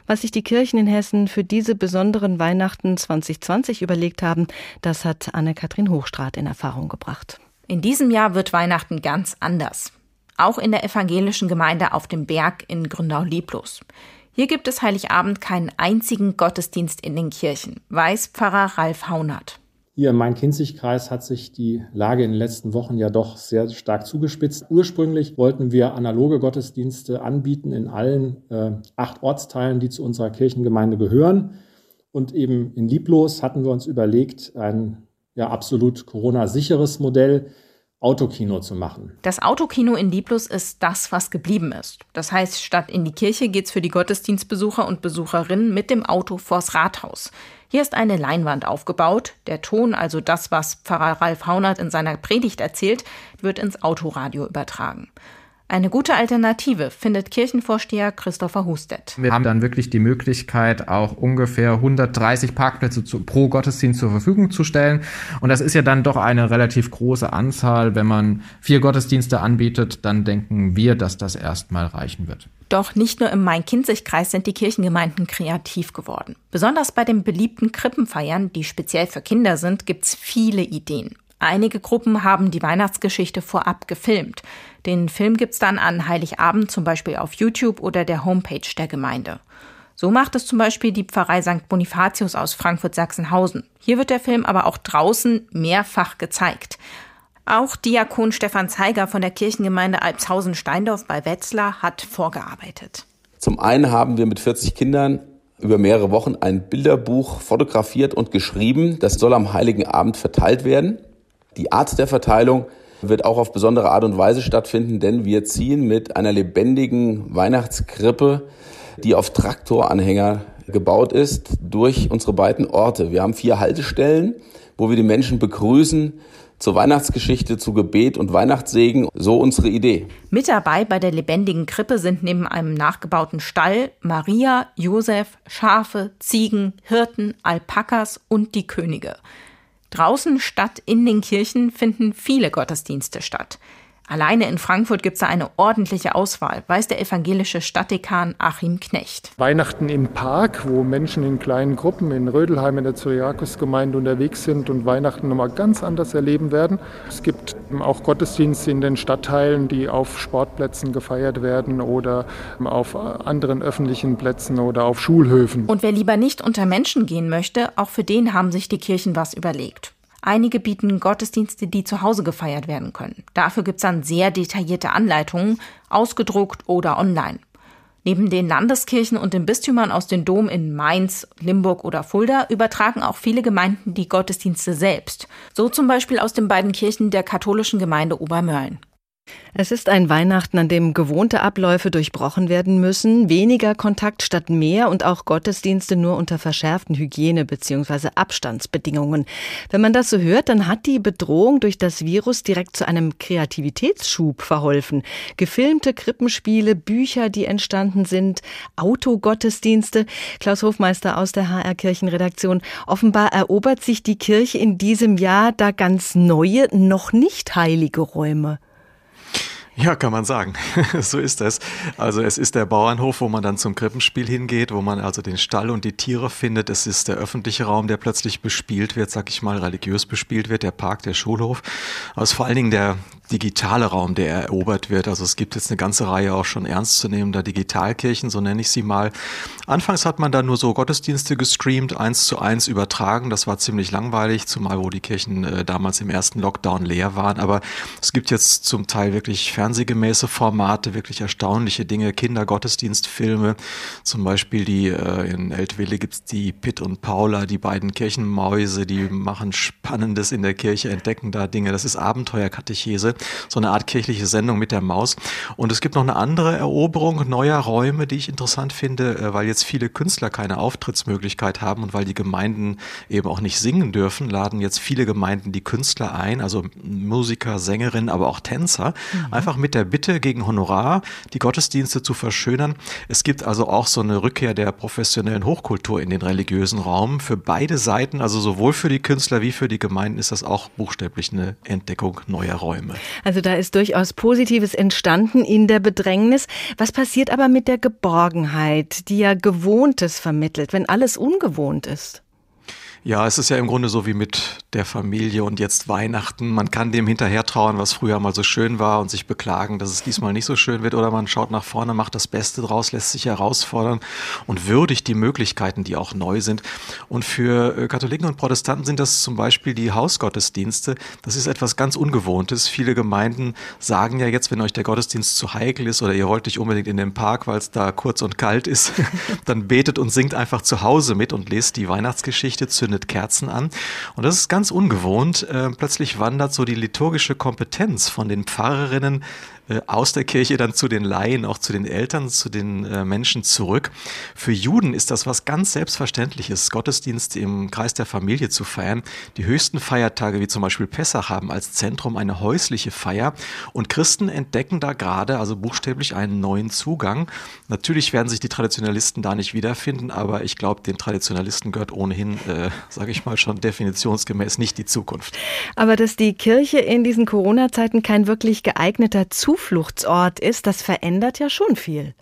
Was sich die Kirchen in Hessen für diese besonderen Weihnachten 2020 überlegt haben, das hat Anne-Kathrin Hochstrat in Erfahrung gebracht. In diesem Jahr wird Weihnachten ganz anders. Auch in der evangelischen Gemeinde auf dem Berg in Gründau-Lieblos. Hier gibt es Heiligabend keinen einzigen Gottesdienst in den Kirchen, weiß Pfarrer Ralf Haunert. Hier im Main-Kinzig-Kreis hat sich die Lage in den letzten Wochen ja doch sehr stark zugespitzt. Ursprünglich wollten wir analoge Gottesdienste anbieten in allen äh, acht Ortsteilen, die zu unserer Kirchengemeinde gehören. Und eben in Lieblos hatten wir uns überlegt, ein ja absolut Corona-sicheres Modell Autokino zu machen. Das Autokino in Lieblos ist das, was geblieben ist. Das heißt, statt in die Kirche geht's für die Gottesdienstbesucher und Besucherinnen mit dem Auto vors Rathaus. Hier ist eine Leinwand aufgebaut. Der Ton, also das, was Pfarrer Ralf Haunert in seiner Predigt erzählt, wird ins Autoradio übertragen. Eine gute Alternative findet Kirchenvorsteher Christopher Hustet. Wir haben dann wirklich die Möglichkeit, auch ungefähr 130 Parkplätze zu, pro Gottesdienst zur Verfügung zu stellen. Und das ist ja dann doch eine relativ große Anzahl. Wenn man vier Gottesdienste anbietet, dann denken wir, dass das erstmal reichen wird. Doch nicht nur im Main-Kinzig-Kreis sind die Kirchengemeinden kreativ geworden. Besonders bei den beliebten Krippenfeiern, die speziell für Kinder sind, gibt's viele Ideen. Einige Gruppen haben die Weihnachtsgeschichte vorab gefilmt. Den Film gibt's dann an Heiligabend zum Beispiel auf YouTube oder der Homepage der Gemeinde. So macht es zum Beispiel die Pfarrei St. Bonifatius aus Frankfurt-Sachsenhausen. Hier wird der Film aber auch draußen mehrfach gezeigt. Auch Diakon Stefan Zeiger von der Kirchengemeinde Alpshausen-Steindorf bei Wetzlar hat vorgearbeitet. Zum einen haben wir mit 40 Kindern über mehrere Wochen ein Bilderbuch fotografiert und geschrieben. Das soll am Heiligen Abend verteilt werden. Die Art der Verteilung wird auch auf besondere Art und Weise stattfinden, denn wir ziehen mit einer lebendigen Weihnachtskrippe, die auf Traktoranhänger gebaut ist, durch unsere beiden Orte. Wir haben vier Haltestellen, wo wir die Menschen begrüßen zur Weihnachtsgeschichte, zu Gebet und Weihnachtssegen. So unsere Idee. Mit dabei bei der lebendigen Krippe sind neben einem nachgebauten Stall Maria, Josef, Schafe, Ziegen, Hirten, Alpakas und die Könige. Draußen statt in den Kirchen finden viele Gottesdienste statt. Alleine in Frankfurt gibt es eine ordentliche Auswahl, weiß der evangelische Stadtdekan Achim Knecht. Weihnachten im Park, wo Menschen in kleinen Gruppen in Rödelheim in der Zyriakusgemeinde unterwegs sind und Weihnachten nochmal ganz anders erleben werden. Es gibt auch Gottesdienste in den Stadtteilen, die auf Sportplätzen gefeiert werden oder auf anderen öffentlichen Plätzen oder auf Schulhöfen. Und wer lieber nicht unter Menschen gehen möchte, auch für den haben sich die Kirchen was überlegt. Einige bieten Gottesdienste, die zu Hause gefeiert werden können. Dafür gibt's dann sehr detaillierte Anleitungen, ausgedruckt oder online. Neben den Landeskirchen und den Bistümern aus den Dom in Mainz, Limburg oder Fulda übertragen auch viele Gemeinden die Gottesdienste selbst. So zum Beispiel aus den beiden Kirchen der katholischen Gemeinde Obermörlen. Es ist ein Weihnachten, an dem gewohnte Abläufe durchbrochen werden müssen, weniger Kontakt statt mehr und auch Gottesdienste nur unter verschärften Hygiene- bzw. Abstandsbedingungen. Wenn man das so hört, dann hat die Bedrohung durch das Virus direkt zu einem Kreativitätsschub verholfen. Gefilmte Krippenspiele, Bücher, die entstanden sind, Autogottesdienste. Klaus Hofmeister aus der HR Kirchenredaktion. Offenbar erobert sich die Kirche in diesem Jahr da ganz neue, noch nicht heilige Räume. Ja, kann man sagen. so ist es. Also es ist der Bauernhof, wo man dann zum Krippenspiel hingeht, wo man also den Stall und die Tiere findet. Es ist der öffentliche Raum, der plötzlich bespielt wird, sag ich mal, religiös bespielt wird, der Park, der Schulhof. Aber es ist vor allen Dingen der, digitale Raum, der erobert wird. Also es gibt jetzt eine ganze Reihe auch schon ernstzunehmender Digitalkirchen, so nenne ich sie mal. Anfangs hat man da nur so Gottesdienste gestreamt, eins zu eins übertragen. Das war ziemlich langweilig, zumal wo die Kirchen äh, damals im ersten Lockdown leer waren. Aber es gibt jetzt zum Teil wirklich fernsehgemäße Formate, wirklich erstaunliche Dinge, Kindergottesdienstfilme. Zum Beispiel die äh, in Eltville gibt's die Pitt und Paula, die beiden Kirchenmäuse, die machen Spannendes in der Kirche, entdecken da Dinge. Das ist Abenteuerkatechese so eine Art kirchliche Sendung mit der Maus. Und es gibt noch eine andere Eroberung neuer Räume, die ich interessant finde, äh, weil jetzt viele Künstler keine Auftrittsmöglichkeit haben und weil die Gemeinden eben auch nicht singen dürfen, laden jetzt viele Gemeinden die Künstler ein, also Musiker, Sängerinnen, aber auch Tänzer, mhm. einfach mit der Bitte gegen Honorar die Gottesdienste zu verschönern. Es gibt also auch so eine Rückkehr der professionellen Hochkultur in den religiösen Raum. Für beide Seiten, also sowohl für die Künstler wie für die Gemeinden, ist das auch buchstäblich eine Entdeckung neuer Räume. Also da ist durchaus Positives entstanden in der Bedrängnis. Was passiert aber mit der Geborgenheit, die ja Gewohntes vermittelt, wenn alles ungewohnt ist? Ja, es ist ja im Grunde so wie mit der Familie und jetzt Weihnachten. Man kann dem hinterher trauern, was früher mal so schön war und sich beklagen, dass es diesmal nicht so schön wird. Oder man schaut nach vorne, macht das Beste draus, lässt sich herausfordern und würdigt die Möglichkeiten, die auch neu sind. Und für äh, Katholiken und Protestanten sind das zum Beispiel die Hausgottesdienste. Das ist etwas ganz Ungewohntes. Viele Gemeinden sagen ja jetzt, wenn euch der Gottesdienst zu heikel ist oder ihr wollt nicht unbedingt in den Park, weil es da kurz und kalt ist, dann betet und singt einfach zu Hause mit und lest die Weihnachtsgeschichte, zündet Kerzen an. Und das ist ganz ungewohnt. Äh, plötzlich wandert so die liturgische Kompetenz von den Pfarrerinnen äh, aus der Kirche dann zu den Laien, auch zu den Eltern, zu den äh, Menschen zurück. Für Juden ist das was ganz Selbstverständliches, Gottesdienst im Kreis der Familie zu feiern. Die höchsten Feiertage, wie zum Beispiel Pessach, haben als Zentrum eine häusliche Feier. Und Christen entdecken da gerade, also buchstäblich, einen neuen Zugang. Natürlich werden sich die Traditionalisten da nicht wiederfinden, aber ich glaube, den Traditionalisten gehört ohnehin, äh, sage ich mal schon definitionsgemäß, nicht die Zukunft. Aber dass die Kirche in diesen Corona-Zeiten kein wirklich geeigneter Zufall Zufluchtsort ist, das verändert ja schon viel.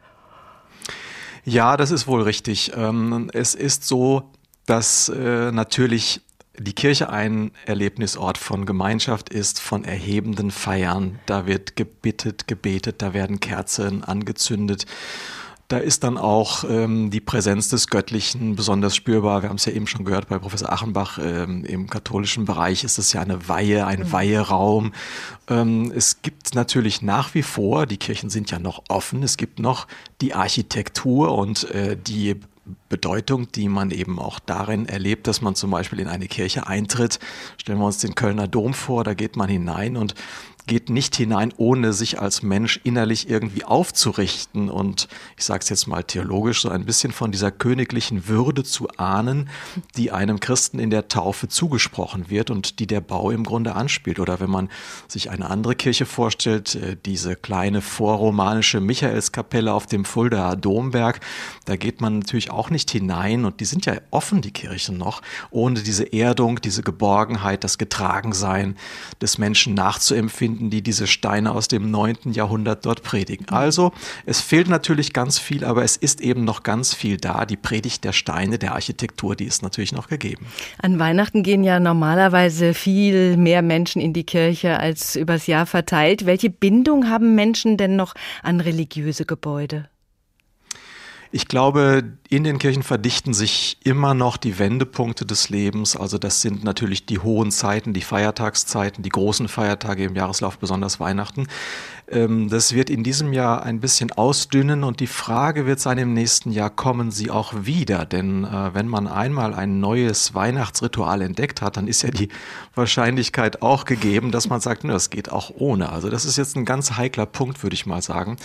Ja, das ist wohl richtig. Ähm, es ist so, dass äh, natürlich die Kirche ein Erlebnisort von Gemeinschaft ist, von erhebenden Feiern. Da wird gebittet, gebetet, da werden Kerzen angezündet. Da ist dann auch ähm, die Präsenz des Göttlichen besonders spürbar. Wir haben es ja eben schon gehört bei Professor Achenbach. Ähm, Im katholischen Bereich ist es ja eine Weihe, ein mhm. Weiheraum. Ähm, es gibt natürlich nach wie vor, die Kirchen sind ja noch offen, es gibt noch die Architektur und äh, die Bedeutung, die man eben auch darin erlebt, dass man zum Beispiel in eine Kirche eintritt. Stellen wir uns den Kölner Dom vor, da geht man hinein und geht nicht hinein, ohne sich als Mensch innerlich irgendwie aufzurichten. Und ich sage es jetzt mal theologisch, so ein bisschen von dieser königlichen Würde zu ahnen, die einem Christen in der Taufe zugesprochen wird und die der Bau im Grunde anspielt. Oder wenn man sich eine andere Kirche vorstellt, äh, diese kleine vorromanische Michaelskapelle auf dem Fuldaer Domberg, da geht man natürlich auch nicht hinein. Und die sind ja offen, die Kirchen noch, ohne diese Erdung, diese Geborgenheit, das Getragensein des Menschen nachzuempfinden finden, die diese Steine aus dem 9. Jahrhundert dort predigen. Also es fehlt natürlich ganz viel, aber es ist eben noch ganz viel da. Die Predigt der Steine, der Architektur, die ist natürlich noch gegeben. An Weihnachten gehen ja normalerweise viel mehr Menschen in die Kirche als übers Jahr verteilt. Welche Bindung haben Menschen denn noch an religiöse Gebäude? Ich glaube, in den Kirchen verdichten sich immer noch die Wendepunkte des Lebens. Also das sind natürlich die hohen Zeiten, die Feiertagszeiten, die großen Feiertage im Jahreslauf, besonders Weihnachten. Ähm, das wird in diesem Jahr ein bisschen ausdünnen und die Frage wird sein im nächsten Jahr, kommen sie auch wieder? Denn äh, wenn man einmal ein neues Weihnachtsritual entdeckt hat, dann ist ja die Wahrscheinlichkeit auch gegeben, dass man sagt, es geht auch ohne. Also das ist jetzt ein ganz heikler Punkt, würde ich mal sagen.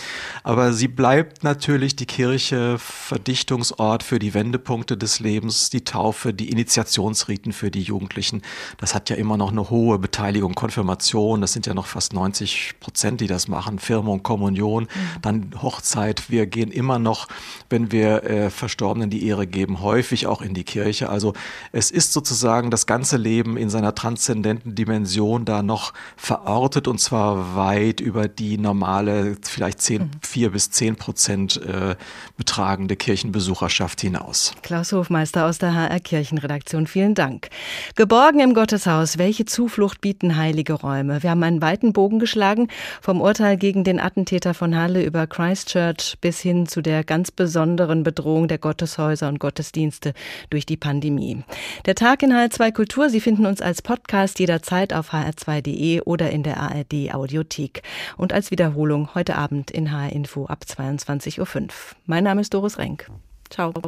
Aber sie bleibt natürlich die Kirche Verdichtungsort für die Wendepunkte des Lebens, die Taufe, die Initiationsriten für die Jugendlichen. Das hat ja immer noch eine hohe Beteiligung, Konfirmation, das sind ja noch fast 90 Prozent, die das machen, Firmung, Kommunion, mhm. dann Hochzeit. Wir gehen immer noch, wenn wir äh, Verstorbenen die Ehre geben, häufig auch in die Kirche. Also es ist sozusagen das ganze Leben in seiner transzendenten Dimension da noch verortet und zwar weit über die normale, vielleicht 10, mhm. 4 bis 10 Prozent äh, betragende Kirchenbesucherschaft hinaus. Klaus Hofmeister aus der HR Kirchenredaktion, vielen Dank. Geborgen im Gotteshaus, welche Zuflucht bieten heilige Räume? Wir haben einen weiten Bogen geschlagen, vom Urteil gegen den Attentäter von Halle über Christchurch bis hin zu der ganz besonderen Bedrohung der Gotteshäuser und Gottesdienste durch die Pandemie. Der Tag in HR2 Kultur, Sie finden uns als Podcast jederzeit auf hr2.de oder in der ARD Audiothek und als Wiederholung heute Abend in HR Info ab 22.05 Uhr. Mein Name ist Doris Renk. Ciao.